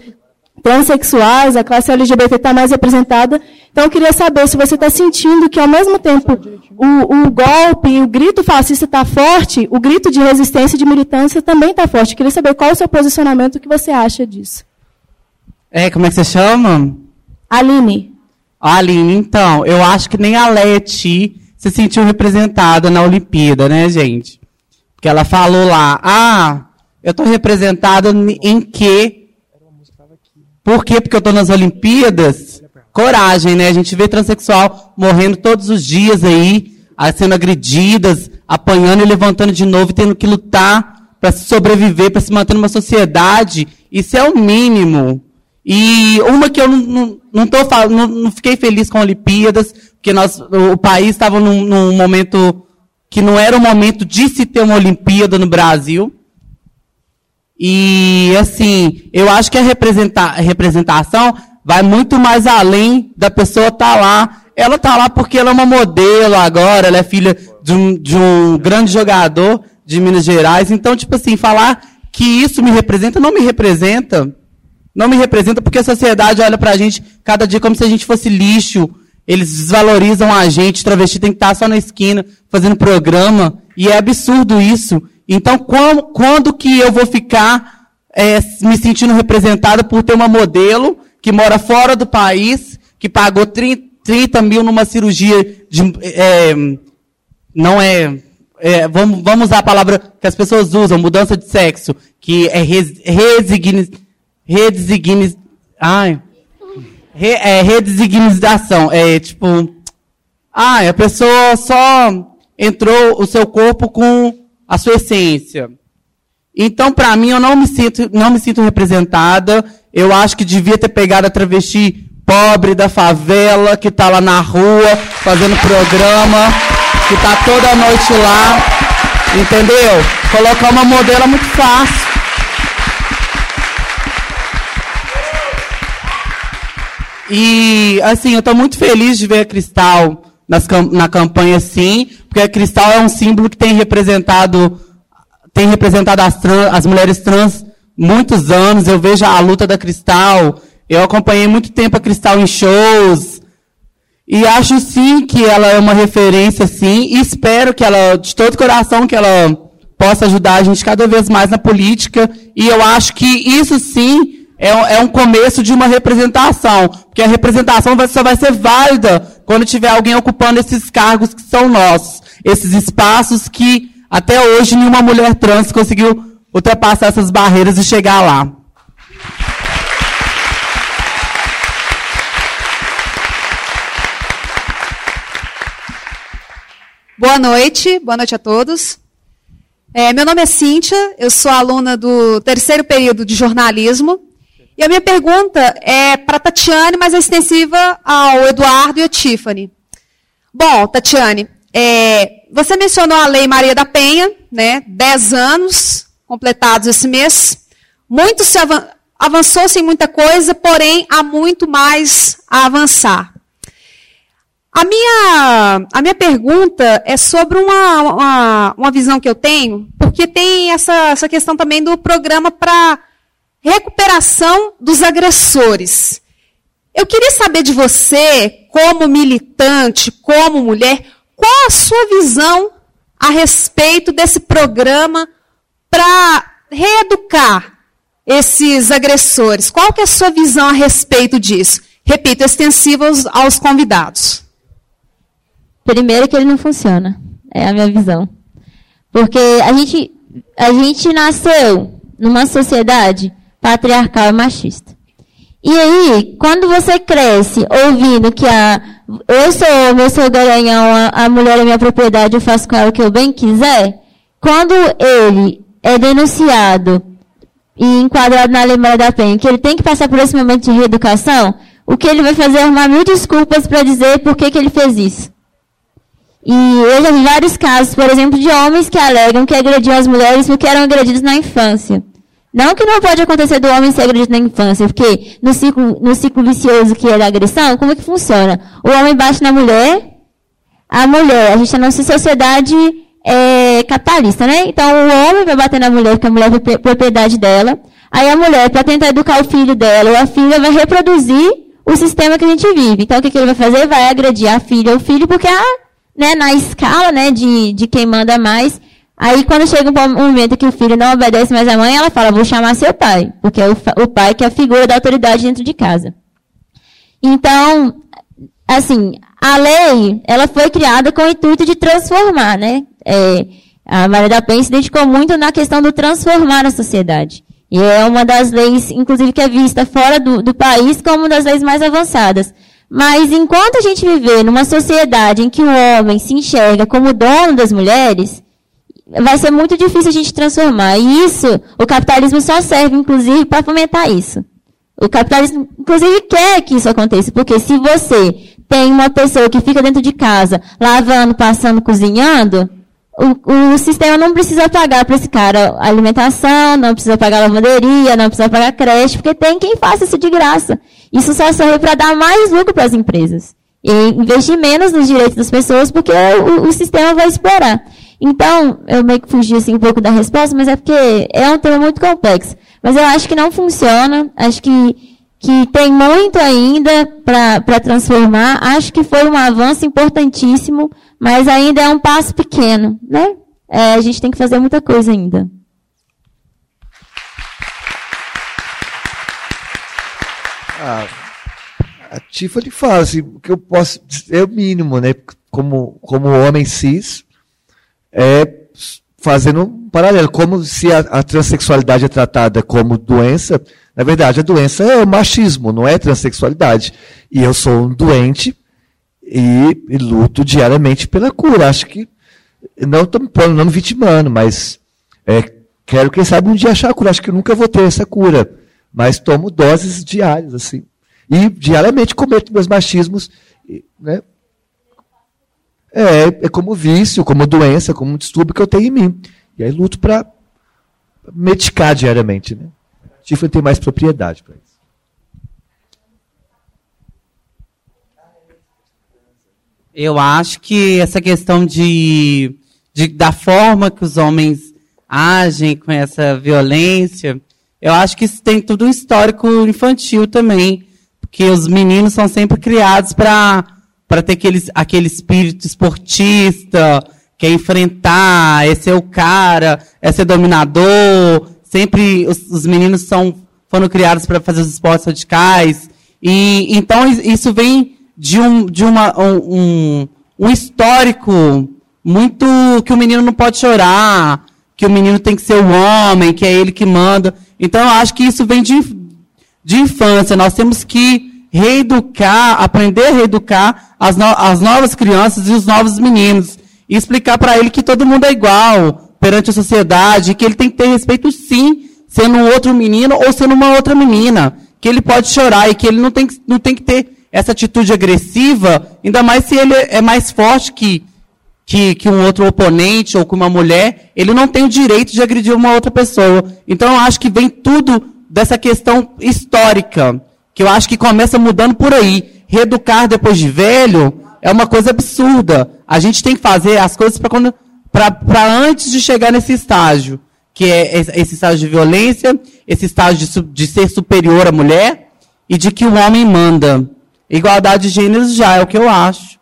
transexuais, a classe LGBT está mais representada. Então, eu queria saber se você está sentindo que, ao mesmo tempo, o, o golpe, o grito fascista está forte, o grito de resistência e de militância também está forte. Eu queria saber qual é o seu posicionamento, o que você acha disso. É, como é que você chama? Aline. Aline, então, eu acho que nem a Leti se sentiu representada na Olimpíada, né, gente? Porque ela falou lá, ah, eu estou representada em que por quê? Porque eu estou nas Olimpíadas. Coragem, né? A gente vê transexual morrendo todos os dias aí, sendo agredidas, apanhando e levantando de novo, tendo que lutar para sobreviver, para se manter numa sociedade. Isso é o mínimo. E uma que eu não, não, tô, não, não fiquei feliz com Olimpíadas, porque nós, o país estava num, num momento que não era o momento de se ter uma Olimpíada no Brasil. E, assim, eu acho que a, representa a representação vai muito mais além da pessoa estar tá lá. Ela está lá porque ela é uma modelo agora, ela é filha de um, de um grande jogador de Minas Gerais. Então, tipo assim, falar que isso me representa, não me representa. Não me representa porque a sociedade olha pra gente cada dia como se a gente fosse lixo. Eles desvalorizam a gente, travesti tem que estar tá só na esquina fazendo programa. E é absurdo isso. Então, quando, quando que eu vou ficar é, me sentindo representada por ter uma modelo que mora fora do país, que pagou 30, 30 mil numa cirurgia de. É, não é, é. vamos, vamos usar a palavra que as pessoas usam, mudança de sexo, que é resigni, redesigni, ai, re, é, redesignização. É tipo. Ah, a pessoa só entrou o seu corpo com a sua essência. Então, para mim, eu não me sinto, não me sinto representada. Eu acho que devia ter pegado a travesti pobre da favela, que está lá na rua, fazendo programa, que está toda noite lá. Entendeu? Colocar uma modelo é muito fácil. E, assim, eu estou muito feliz de ver a Cristal nas, na campanha, sim, porque Cristal é um símbolo que tem representado, tem representado as, trans, as mulheres trans muitos anos. Eu vejo a luta da Cristal. Eu acompanhei muito tempo a Cristal em shows. E acho, sim, que ela é uma referência, sim. E espero que ela, de todo coração, que ela possa ajudar a gente cada vez mais na política. E eu acho que isso, sim, é, é um começo de uma representação, porque a representação só vai ser válida quando tiver alguém ocupando esses cargos que são nossos, esses espaços que até hoje nenhuma mulher trans conseguiu ultrapassar essas barreiras e chegar lá. Boa noite, boa noite a todos. É, meu nome é Cíntia, eu sou aluna do terceiro período de jornalismo e a minha pergunta é para Tatiane, mas é extensiva ao Eduardo e a Tiffany. Bom, Tatiane, é, você mencionou a Lei Maria da Penha, né? Dez anos completados esse mês. Muito se avan avançou-se em muita coisa, porém há muito mais a avançar. A minha, a minha pergunta é sobre uma, uma, uma visão que eu tenho, porque tem essa, essa questão também do programa para recuperação dos agressores. Eu queria saber de você, como militante, como mulher, qual a sua visão a respeito desse programa para reeducar esses agressores? Qual que é a sua visão a respeito disso? Repito, extensivo aos, aos convidados. Primeiro que ele não funciona. É a minha visão. Porque a gente, a gente nasceu numa sociedade patriarcal e machista. E aí, quando você cresce ouvindo que a, eu sou homem, eu sou garanhão, a, a mulher é minha propriedade, eu faço com ela o que eu bem quiser, quando ele é denunciado e enquadrado na Lei Maria da Penha, que ele tem que passar por esse momento de reeducação, o que ele vai fazer é arrumar mil desculpas para dizer por que, que ele fez isso. E eu já vi vários casos, por exemplo, de homens que alegam que agrediam as mulheres porque eram agredidos na infância. Não que não pode acontecer do homem ser agredido na infância, porque no ciclo, no ciclo vicioso que é da agressão, como é que funciona? O homem bate na mulher, a mulher, a gente está numa sociedade é, capitalista, né? Então o homem vai bater na mulher, porque a mulher é propriedade dela. Aí a mulher, para tentar educar o filho dela ou a filha, vai reproduzir o sistema que a gente vive. Então o que, que ele vai fazer? Vai agredir a filha ou o filho, porque a, né, na escala né, de, de quem manda mais, Aí, quando chega um momento que o filho não obedece mais à mãe, ela fala, vou chamar seu pai. Porque é o, o pai que é a figura da autoridade dentro de casa. Então, assim, a lei, ela foi criada com o intuito de transformar, né? É, a Maria da Penha se dedicou muito na questão do transformar a sociedade. E é uma das leis, inclusive, que é vista fora do, do país como uma das leis mais avançadas. Mas enquanto a gente viver numa sociedade em que o homem se enxerga como dono das mulheres, vai ser muito difícil a gente transformar. E isso, o capitalismo só serve, inclusive, para fomentar isso. O capitalismo, inclusive, quer que isso aconteça, porque se você tem uma pessoa que fica dentro de casa, lavando, passando, cozinhando, o, o sistema não precisa pagar para esse cara alimentação, não precisa pagar lavanderia, não precisa pagar creche, porque tem quem faça isso de graça. Isso só serve para dar mais lucro para as empresas. E investir menos nos direitos das pessoas, porque o, o sistema vai explorar. Então, eu meio que fugi assim, um pouco da resposta, mas é porque é um tema muito complexo. Mas eu acho que não funciona, acho que, que tem muito ainda para transformar. Acho que foi um avanço importantíssimo, mas ainda é um passo pequeno. Né? É, a gente tem que fazer muita coisa ainda. Ah, a Tiffany fala assim, o que eu posso é o mínimo, né? Como, como homem cis, é fazendo um paralelo, como se a, a, transexualidade é tratada como doença, na verdade a doença é o machismo, não é transexualidade. E eu sou um doente e, e luto diariamente pela cura. Acho que Não estou não me vitimando, mas é, quero, quem sabe, um dia achar a cura. Acho que nunca vou ter essa cura. Mas tomo doses diárias, assim. E diariamente cometo meus machismos, né? É, é como vício, como doença, como um distúrbio que eu tenho em mim. E aí luto para medicar diariamente. Né? Tiffany tem mais propriedade para isso. Eu acho que essa questão de, de, da forma que os homens agem com essa violência, eu acho que isso tem tudo um histórico infantil também. Porque os meninos são sempre criados para ter aquele, aquele espírito esportista, quer enfrentar, é ser o cara, é ser dominador. Sempre os, os meninos são, foram criados para fazer os esportes radicais. E então isso vem de um, de uma, um, um histórico muito que o menino não pode chorar, que o menino tem que ser o homem, que é ele que manda. Então eu acho que isso vem de, de infância. Nós temos que reeducar, aprender a reeducar as, no, as novas crianças e os novos meninos. E explicar para ele que todo mundo é igual perante a sociedade, que ele tem que ter respeito sim, sendo um outro menino ou sendo uma outra menina, que ele pode chorar e que ele não tem, não tem que ter essa atitude agressiva, ainda mais se ele é mais forte que, que, que um outro oponente ou que uma mulher, ele não tem o direito de agredir uma outra pessoa. Então eu acho que vem tudo dessa questão histórica, que eu acho que começa mudando por aí. Reeducar depois de velho é uma coisa absurda. A gente tem que fazer as coisas para antes de chegar nesse estágio, que é esse estágio de violência, esse estágio de, de ser superior à mulher e de que o homem manda. Igualdade de gêneros já é o que eu acho.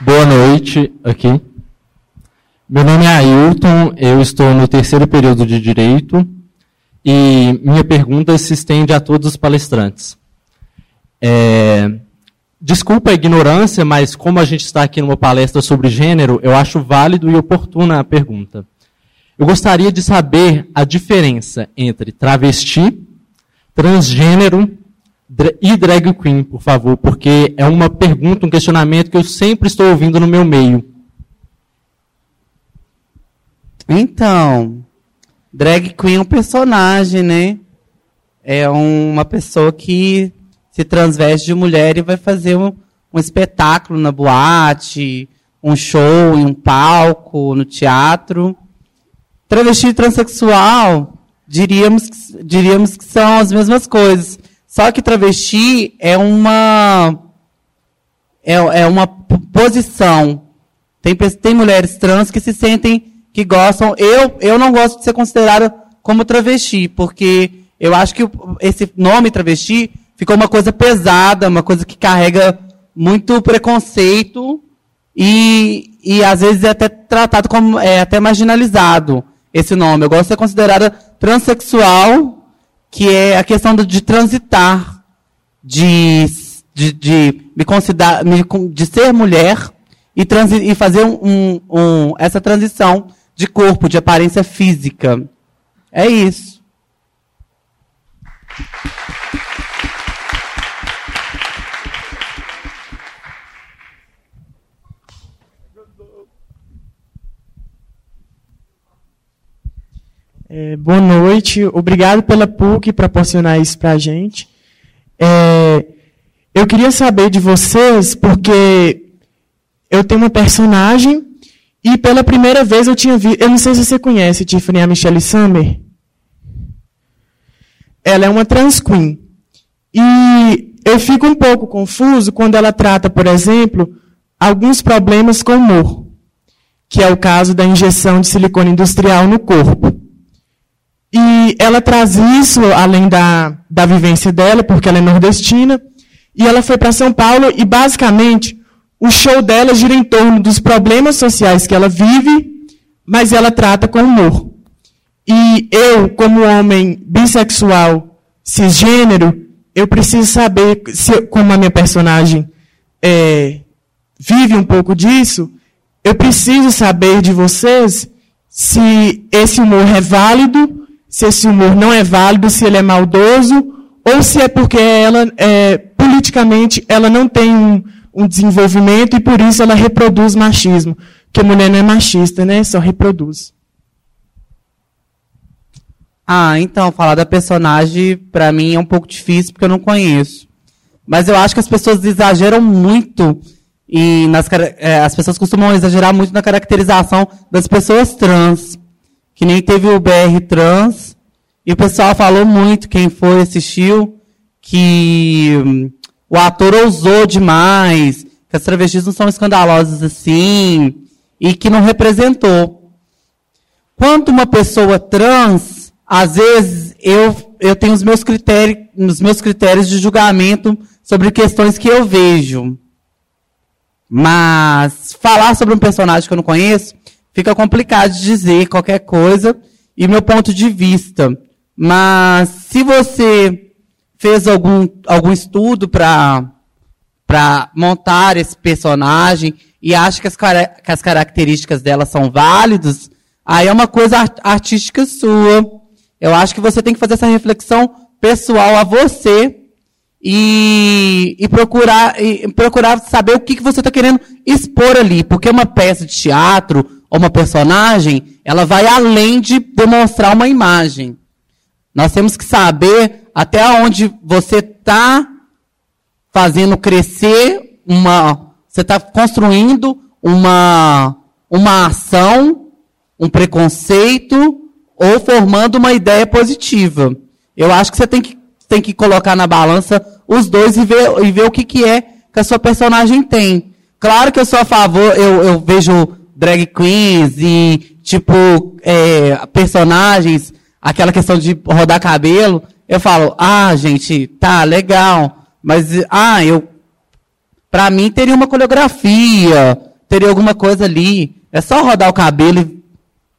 Boa noite aqui. Meu nome é Ailton, eu estou no terceiro período de Direito e minha pergunta se estende a todos os palestrantes. É, desculpa a ignorância, mas como a gente está aqui numa palestra sobre gênero, eu acho válido e oportuna a pergunta. Eu gostaria de saber a diferença entre travesti, transgênero e drag queen, por favor, porque é uma pergunta, um questionamento que eu sempre estou ouvindo no meu meio. Então, drag queen é um personagem, né? É uma pessoa que se transveste de mulher e vai fazer um, um espetáculo na boate, um show em um palco, no teatro. Travesti e transexual, diríamos, diríamos que são as mesmas coisas. Só que travesti é uma é, é uma posição. Tem, tem mulheres trans que se sentem que gostam. Eu, eu não gosto de ser considerada como travesti, porque eu acho que esse nome travesti ficou uma coisa pesada, uma coisa que carrega muito preconceito e, e às vezes é até tratado como é até marginalizado esse nome. Eu gosto de ser considerada transexual, que é a questão de transitar, de, de, de me considerar, de ser mulher e, transi, e fazer um, um, essa transição de corpo, de aparência física. É isso. É, boa noite, obrigado pela PUC proporcionar isso para a gente. É, eu queria saber de vocês, porque eu tenho uma personagem e pela primeira vez eu tinha visto. Eu não sei se você conhece Tiffany a Michelle Summer. Ela é uma trans queen. E eu fico um pouco confuso quando ela trata, por exemplo, alguns problemas com humor, que é o caso da injeção de silicone industrial no corpo. E ela traz isso, além da, da vivência dela, porque ela é nordestina, e ela foi para São Paulo e, basicamente, o show dela gira em torno dos problemas sociais que ela vive, mas ela trata com humor. E eu, como homem bissexual, cisgênero, eu preciso saber, se, como a minha personagem é, vive um pouco disso, eu preciso saber de vocês se esse humor é válido se esse humor não é válido, se ele é maldoso, ou se é porque ela é politicamente ela não tem um, um desenvolvimento e por isso ela reproduz machismo. Porque mulher não é machista, né? Só reproduz. Ah, então, falar da personagem, para mim, é um pouco difícil, porque eu não conheço. Mas eu acho que as pessoas exageram muito e nas, é, as pessoas costumam exagerar muito na caracterização das pessoas trans. Que nem teve o BR trans, e o pessoal falou muito, quem foi, assistiu, que hum, o ator ousou demais, que as travestis não são escandalosas assim, e que não representou. Quanto uma pessoa trans, às vezes eu, eu tenho os meus critérios, os meus critérios de julgamento sobre questões que eu vejo. Mas falar sobre um personagem que eu não conheço fica complicado de dizer qualquer coisa e meu ponto de vista. Mas se você fez algum, algum estudo para montar esse personagem e acha que as, que as características dela são válidas, aí é uma coisa artística sua. Eu acho que você tem que fazer essa reflexão pessoal a você e, e, procurar, e procurar saber o que, que você está querendo expor ali. Porque uma peça de teatro ou uma personagem, ela vai além de demonstrar uma imagem. Nós temos que saber até onde você está fazendo crescer uma. Você está construindo uma, uma ação, um preconceito, ou formando uma ideia positiva. Eu acho que você tem que tem que colocar na balança os dois e ver, e ver o que, que é que a sua personagem tem. Claro que eu sou a favor, eu, eu vejo drag queens e, tipo, é, personagens, aquela questão de rodar cabelo. Eu falo, ah, gente, tá, legal. Mas, ah, eu. Pra mim teria uma coreografia, teria alguma coisa ali. É só rodar o cabelo.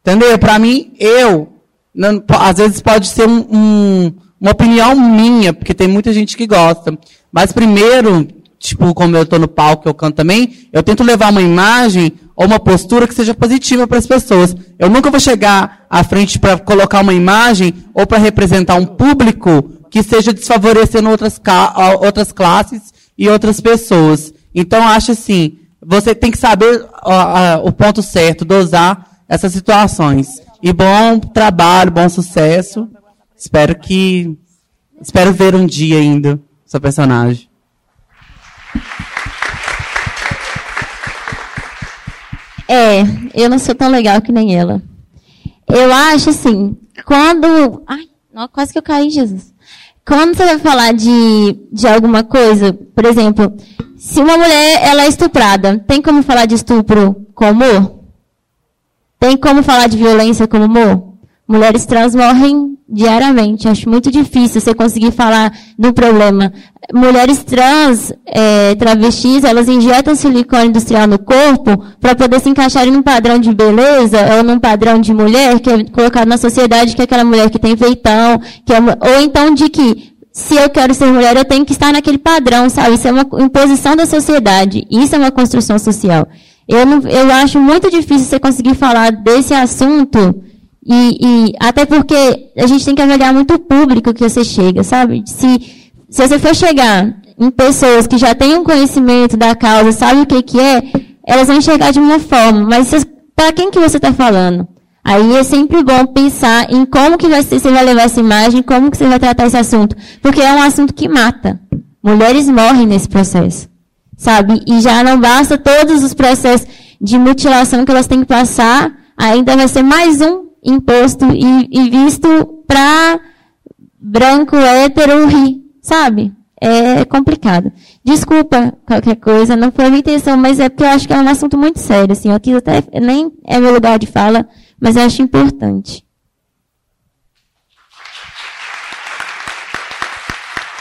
Entendeu? Pra mim, eu. Não, às vezes pode ser um, um uma opinião minha, porque tem muita gente que gosta. Mas primeiro, tipo, como eu estou no palco, eu canto também, eu tento levar uma imagem ou uma postura que seja positiva para as pessoas. Eu nunca vou chegar à frente para colocar uma imagem ou para representar um público que seja desfavorecendo outras, outras classes e outras pessoas. Então, acho assim, você tem que saber o ponto certo, dosar essas situações. E bom trabalho, bom sucesso. Espero que. Espero ver um dia ainda seu personagem. É, eu não sou tão legal que nem ela. Eu acho assim, quando. Ai, quase que eu caí, Jesus. Quando você vai falar de, de alguma coisa, por exemplo, se uma mulher ela é estuprada, tem como falar de estupro com humor? Tem como falar de violência com humor? Mulheres trans morrem diariamente. Acho muito difícil você conseguir falar do problema. Mulheres trans, é, travestis, elas injetam silicone industrial no corpo para poder se encaixarem num padrão de beleza ou num padrão de mulher que é colocado na sociedade que é aquela mulher que tem feitão, que é, ou então de que se eu quero ser mulher, eu tenho que estar naquele padrão, sabe? Isso é uma imposição da sociedade. Isso é uma construção social. Eu, não, eu acho muito difícil você conseguir falar desse assunto e, e, até porque a gente tem que avaliar muito o público que você chega, sabe? Se, se você for chegar em pessoas que já têm um conhecimento da causa, sabe o que, que é, elas vão enxergar de uma forma. Mas para quem que você está falando? Aí é sempre bom pensar em como que você vai levar essa imagem, como que você vai tratar esse assunto. Porque é um assunto que mata. Mulheres morrem nesse processo. Sabe? E já não basta todos os processos de mutilação que elas têm que passar, ainda vai ser mais um imposto e, e visto para branco, hétero, rir, sabe? É complicado. Desculpa qualquer coisa, não foi minha intenção, mas é porque eu acho que é um assunto muito sério. Assim, aqui até nem é meu lugar de fala, mas eu acho importante.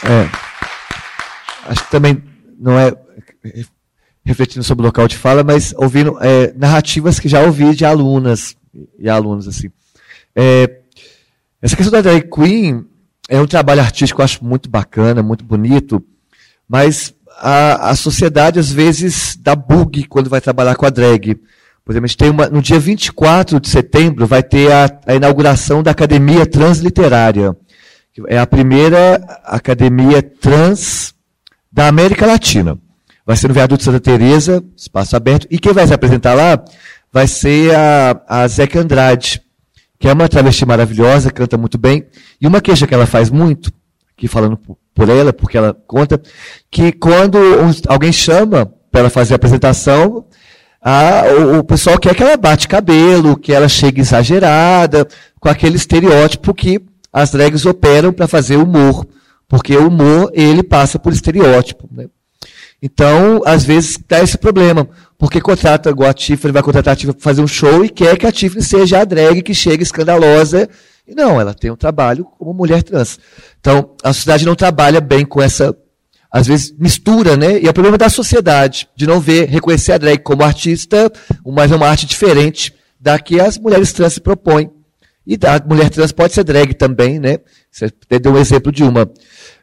É, acho que também não é refletindo sobre o local de fala, mas ouvindo é, narrativas que já ouvi de alunas e alunos, assim. É, essa questão da drag queen é um trabalho artístico que eu acho muito bacana, muito bonito, mas a, a sociedade às vezes dá bug quando vai trabalhar com a drag. Por exemplo, a gente tem uma, no dia 24 de setembro vai ter a, a inauguração da Academia Transliterária. É a primeira academia trans da América Latina. Vai ser no Viaduto Santa Teresa, espaço aberto, e quem vai se apresentar lá vai ser a, a Zeca Andrade, que é uma travesti maravilhosa, canta muito bem, e uma queixa que ela faz muito, aqui falando por ela, porque ela conta, que quando alguém chama para ela fazer a apresentação, a, o, o, pessoal quer que ela bate cabelo, que ela chegue exagerada, com aquele estereótipo que as drags operam para fazer humor, porque o humor ele passa por estereótipo. Né? Então, às vezes, dá esse problema, porque contrata igual a Tiffany, vai contratar a Tiffany para fazer um show e quer que a Tiffany seja a drag que chega escandalosa. E não, ela tem um trabalho como mulher trans. Então, a sociedade não trabalha bem com essa às vezes mistura, né? E é o problema da sociedade, de não ver, reconhecer a drag como artista, mas é uma arte diferente da que as mulheres trans se propõem. E a mulher trans pode ser drag também, né? Você deu um exemplo de uma.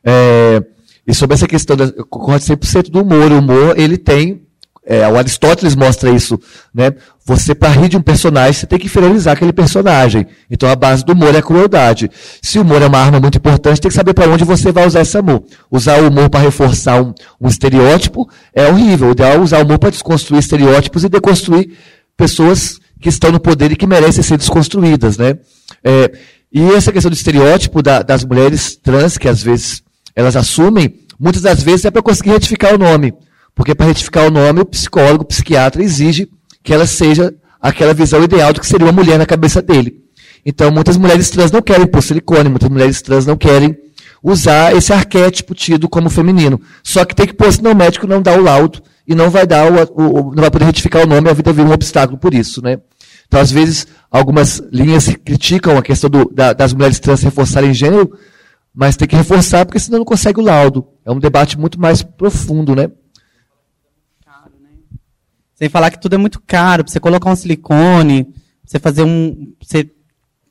É, e sobre essa questão, eu concordo 100% do humor. O humor, ele tem é, o Aristóteles mostra isso, né? Você, para rir de um personagem, você tem que inferiorizar aquele personagem. Então, a base do humor é a crueldade. Se o humor é uma arma muito importante, tem que saber para onde você vai usar esse humor. Usar o humor para reforçar um, um, estereótipo é horrível. O ideal é usar o humor para desconstruir estereótipos e deconstruir pessoas que estão no poder e que merecem ser desconstruídas, né? É, e essa questão do estereótipo da, das mulheres trans, que às vezes elas assumem, muitas das vezes é para conseguir retificar o nome. Porque para retificar o nome, o psicólogo, o psiquiatra exige que ela seja aquela visão ideal do que seria uma mulher na cabeça dele. Então, muitas mulheres trans não querem pôr silicone, muitas mulheres trans não querem usar esse arquétipo tido como feminino. Só que tem que pôr, senão o médico não dá o laudo e não vai dar o, o, não vai poder retificar o nome, a vida vira um obstáculo por isso, né? Então, às vezes, algumas linhas criticam a questão do, da, das mulheres trans reforçarem gênero, mas tem que reforçar porque senão não consegue o laudo. É um debate muito mais profundo, né? Sem falar que tudo é muito caro, pra você colocar um silicone, você fazer um. Você,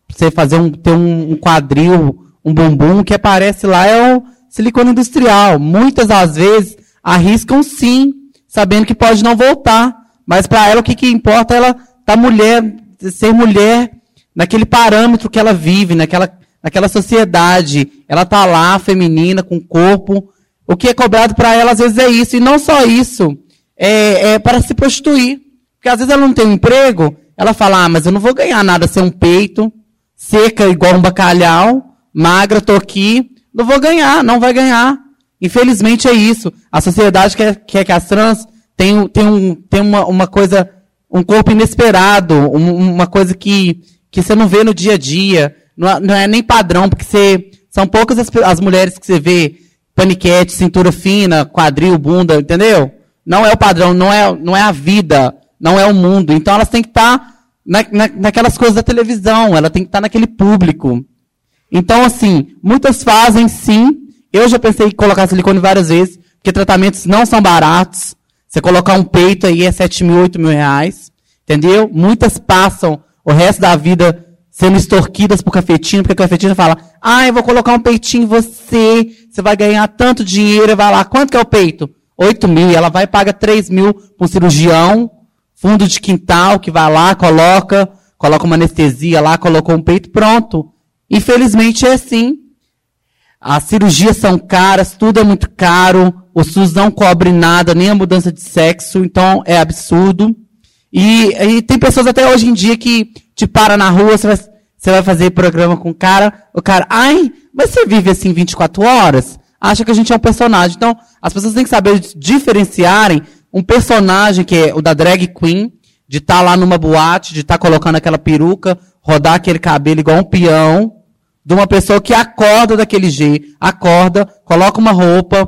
você fazer um. ter um, quadril, um bumbum, que aparece lá é o silicone industrial. Muitas das vezes arriscam sim, sabendo que pode não voltar. Mas para ela o que, que importa é ela tá mulher, ser mulher naquele parâmetro que ela vive, naquela, naquela sociedade. Ela tá lá, feminina, com corpo. O que é cobrado para ela às vezes é isso. E não só isso é, é, para se prostituir. Porque às vezes ela não tem um emprego, ela fala, ah, mas eu não vou ganhar nada sem um peito, seca igual um bacalhau, magra, tô aqui, não vou ganhar, não vai ganhar. Infelizmente é isso. A sociedade quer, quer que as trans tenham, tenham, tenham uma, uma coisa, um corpo inesperado, um, uma coisa que, que você não vê no dia a dia. Não, é, não é nem padrão, porque você, são poucas as, as mulheres que você vê paniquete, cintura fina, quadril, bunda, entendeu? não é o padrão, não é, não é a vida, não é o mundo. Então elas têm que estar tá na, na, naquelas coisas da televisão, ela tem que estar tá naquele público. Então, assim, muitas fazem sim. Eu já pensei em colocar silicone várias vezes, porque tratamentos não são baratos. Você colocar um peito aí é 7 mil, 8 mil reais. Entendeu? Muitas passam o resto da vida sendo extorquidas por cafetinho, porque a cafetina fala, ah, eu vou colocar um peitinho em você, você vai ganhar tanto dinheiro, vai lá, quanto que é o peito? 8 mil, ela vai e paga 3 mil para cirurgião, fundo de quintal, que vai lá, coloca, coloca uma anestesia lá, colocou um peito, pronto. Infelizmente é assim. As cirurgias são caras, tudo é muito caro, o SUS não cobre nada, nem a mudança de sexo, então é absurdo. E, e tem pessoas até hoje em dia que te para na rua, você vai, você vai fazer programa com o cara, o cara, ai, mas você vive assim 24 horas? acha que a gente é um personagem. Então, as pessoas têm que saber diferenciarem um personagem que é o da drag queen, de estar tá lá numa boate, de estar tá colocando aquela peruca, rodar aquele cabelo igual um peão, de uma pessoa que acorda daquele jeito, acorda, coloca uma roupa,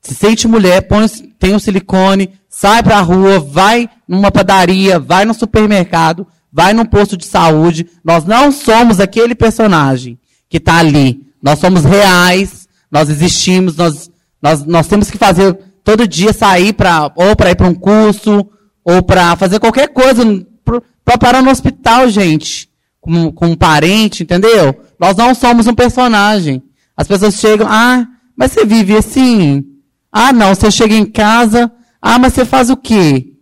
se sente mulher, põe, tem um silicone, sai pra rua, vai numa padaria, vai no supermercado, vai num posto de saúde. Nós não somos aquele personagem que está ali. Nós somos reais, nós existimos, nós, nós, nós temos que fazer todo dia sair para ou para ir para um curso ou para fazer qualquer coisa para parar no hospital, gente, com, com um parente, entendeu? Nós não somos um personagem. As pessoas chegam, ah, mas você vive assim? Ah, não, você chega em casa, ah, mas você faz o quê?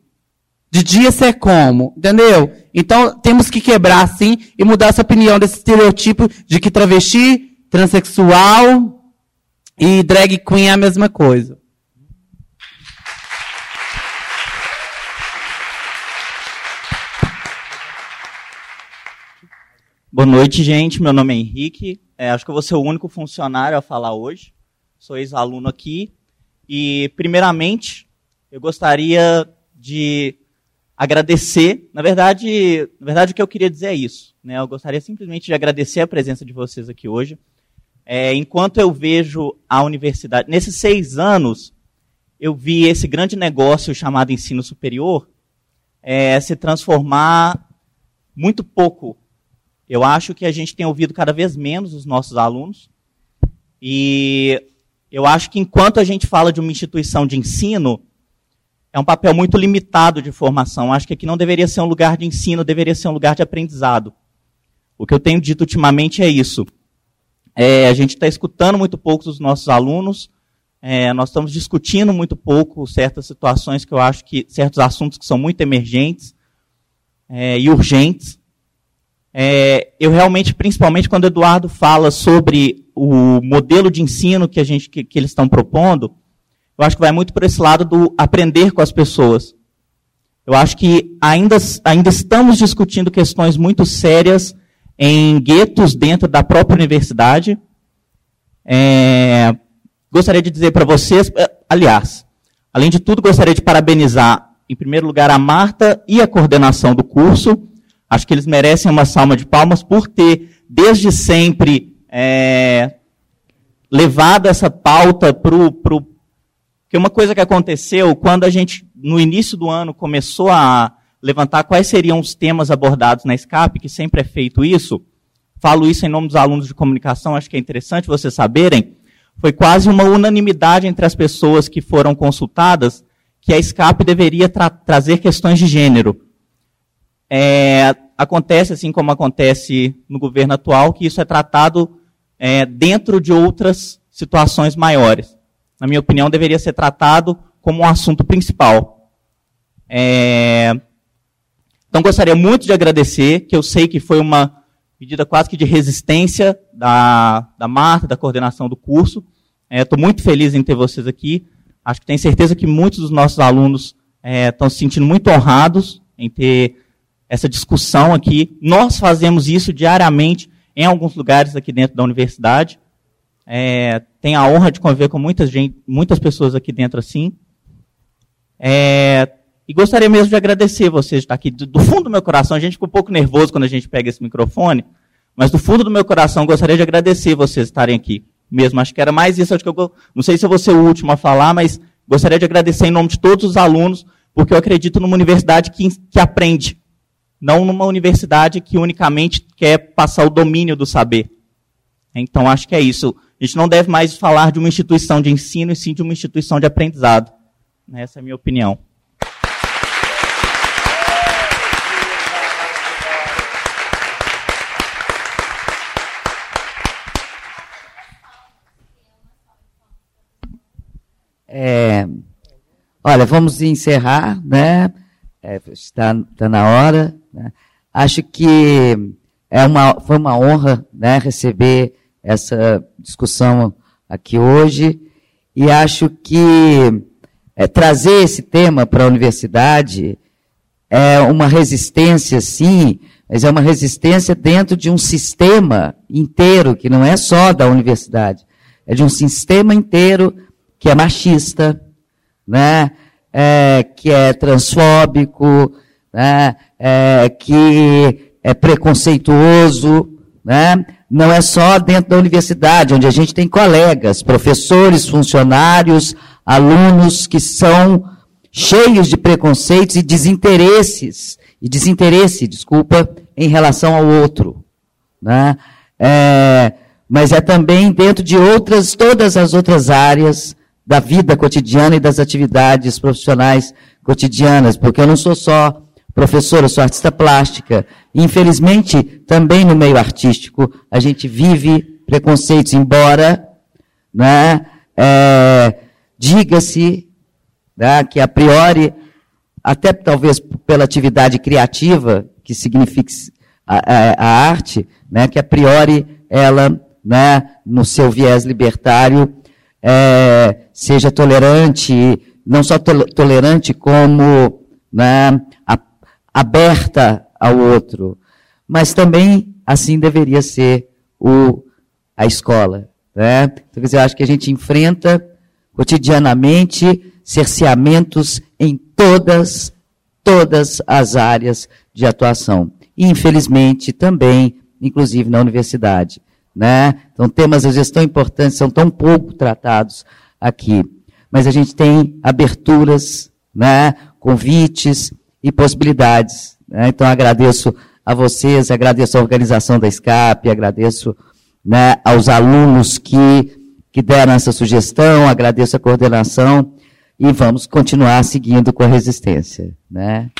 De dia você é como, entendeu? Então temos que quebrar sim e mudar essa opinião desse estereotipo de que travesti, transexual e drag queen é a mesma coisa. Boa noite, gente. Meu nome é Henrique. É, acho que eu vou ser o único funcionário a falar hoje. Sou ex-aluno aqui. E, primeiramente, eu gostaria de agradecer. Na verdade, na verdade, o que eu queria dizer é isso. Né? Eu gostaria simplesmente de agradecer a presença de vocês aqui hoje. É, enquanto eu vejo a universidade, nesses seis anos, eu vi esse grande negócio chamado ensino superior é, se transformar muito pouco. Eu acho que a gente tem ouvido cada vez menos os nossos alunos. E eu acho que enquanto a gente fala de uma instituição de ensino, é um papel muito limitado de formação. Acho que aqui não deveria ser um lugar de ensino, deveria ser um lugar de aprendizado. O que eu tenho dito ultimamente é isso. É, a gente está escutando muito pouco dos nossos alunos, é, nós estamos discutindo muito pouco certas situações que eu acho que, certos assuntos que são muito emergentes é, e urgentes. É, eu realmente, principalmente quando o Eduardo fala sobre o modelo de ensino que, a gente, que, que eles estão propondo, eu acho que vai muito por esse lado do aprender com as pessoas. Eu acho que ainda, ainda estamos discutindo questões muito sérias em guetos dentro da própria universidade. É, gostaria de dizer para vocês, é, aliás, além de tudo, gostaria de parabenizar, em primeiro lugar, a Marta e a coordenação do curso. Acho que eles merecem uma salva de palmas por ter, desde sempre, é, levado essa pauta para o porque uma coisa que aconteceu, quando a gente, no início do ano, começou a levantar quais seriam os temas abordados na SCAP, que sempre é feito isso, falo isso em nome dos alunos de comunicação, acho que é interessante vocês saberem, foi quase uma unanimidade entre as pessoas que foram consultadas que a SCAP deveria tra trazer questões de gênero. É, acontece, assim como acontece no governo atual, que isso é tratado é, dentro de outras situações maiores na minha opinião, deveria ser tratado como um assunto principal. É... Então, gostaria muito de agradecer, que eu sei que foi uma medida quase que de resistência da, da Marta, da coordenação do curso. Estou é, muito feliz em ter vocês aqui. Acho que tenho certeza que muitos dos nossos alunos estão é, se sentindo muito honrados em ter essa discussão aqui. Nós fazemos isso diariamente em alguns lugares aqui dentro da universidade. É, tenho a honra de conviver com muitas, gente, muitas pessoas aqui dentro assim. É, e gostaria mesmo de agradecer vocês de estar aqui. Do, do, fundo do meu coração, a gente fica um pouco nervoso quando a gente pega esse microfone, mas do fundo do meu coração, gostaria de agradecer vocês estarem aqui. Mesmo, acho que era mais isso. Acho que eu, não sei se eu vou ser o último a falar, mas gostaria de agradecer em nome de todos os alunos, porque eu acredito numa universidade que, que aprende, não numa universidade que unicamente quer passar o domínio do saber. Então, acho que é isso. A gente não deve mais falar de uma instituição de ensino, e sim de uma instituição de aprendizado. Essa é a minha opinião. É, olha, vamos encerrar, né? É, está, está na hora. Né? Acho que é uma, foi uma honra né, receber essa discussão aqui hoje e acho que é, trazer esse tema para a universidade é uma resistência, sim, mas é uma resistência dentro de um sistema inteiro, que não é só da universidade, é de um sistema inteiro que é machista, né? É, que é transfóbico, né? É, que é preconceituoso, né? Não é só dentro da universidade, onde a gente tem colegas, professores, funcionários, alunos que são cheios de preconceitos e desinteresses, e desinteresse, desculpa, em relação ao outro. Né? É, mas é também dentro de outras, todas as outras áreas da vida cotidiana e das atividades profissionais cotidianas, porque eu não sou só professora, sou artista plástica. Infelizmente, também no meio artístico, a gente vive preconceitos, embora né, é, diga-se né, que a priori, até talvez pela atividade criativa, que significa a, a, a arte, né, que a priori ela, né, no seu viés libertário, é, seja tolerante, não só tolerante como né, aberta ao outro, mas também assim deveria ser o, a escola. Né? Então, quer dizer, eu acho que a gente enfrenta cotidianamente cerceamentos em todas, todas as áreas de atuação. E, infelizmente, também, inclusive na universidade. Né? Então, temas às vezes tão importantes são tão pouco tratados aqui. Mas a gente tem aberturas, né? convites e possibilidades. Né? Então, agradeço a vocês, agradeço a organização da SCAP, agradeço né, aos alunos que, que deram essa sugestão, agradeço a coordenação e vamos continuar seguindo com a resistência. Né?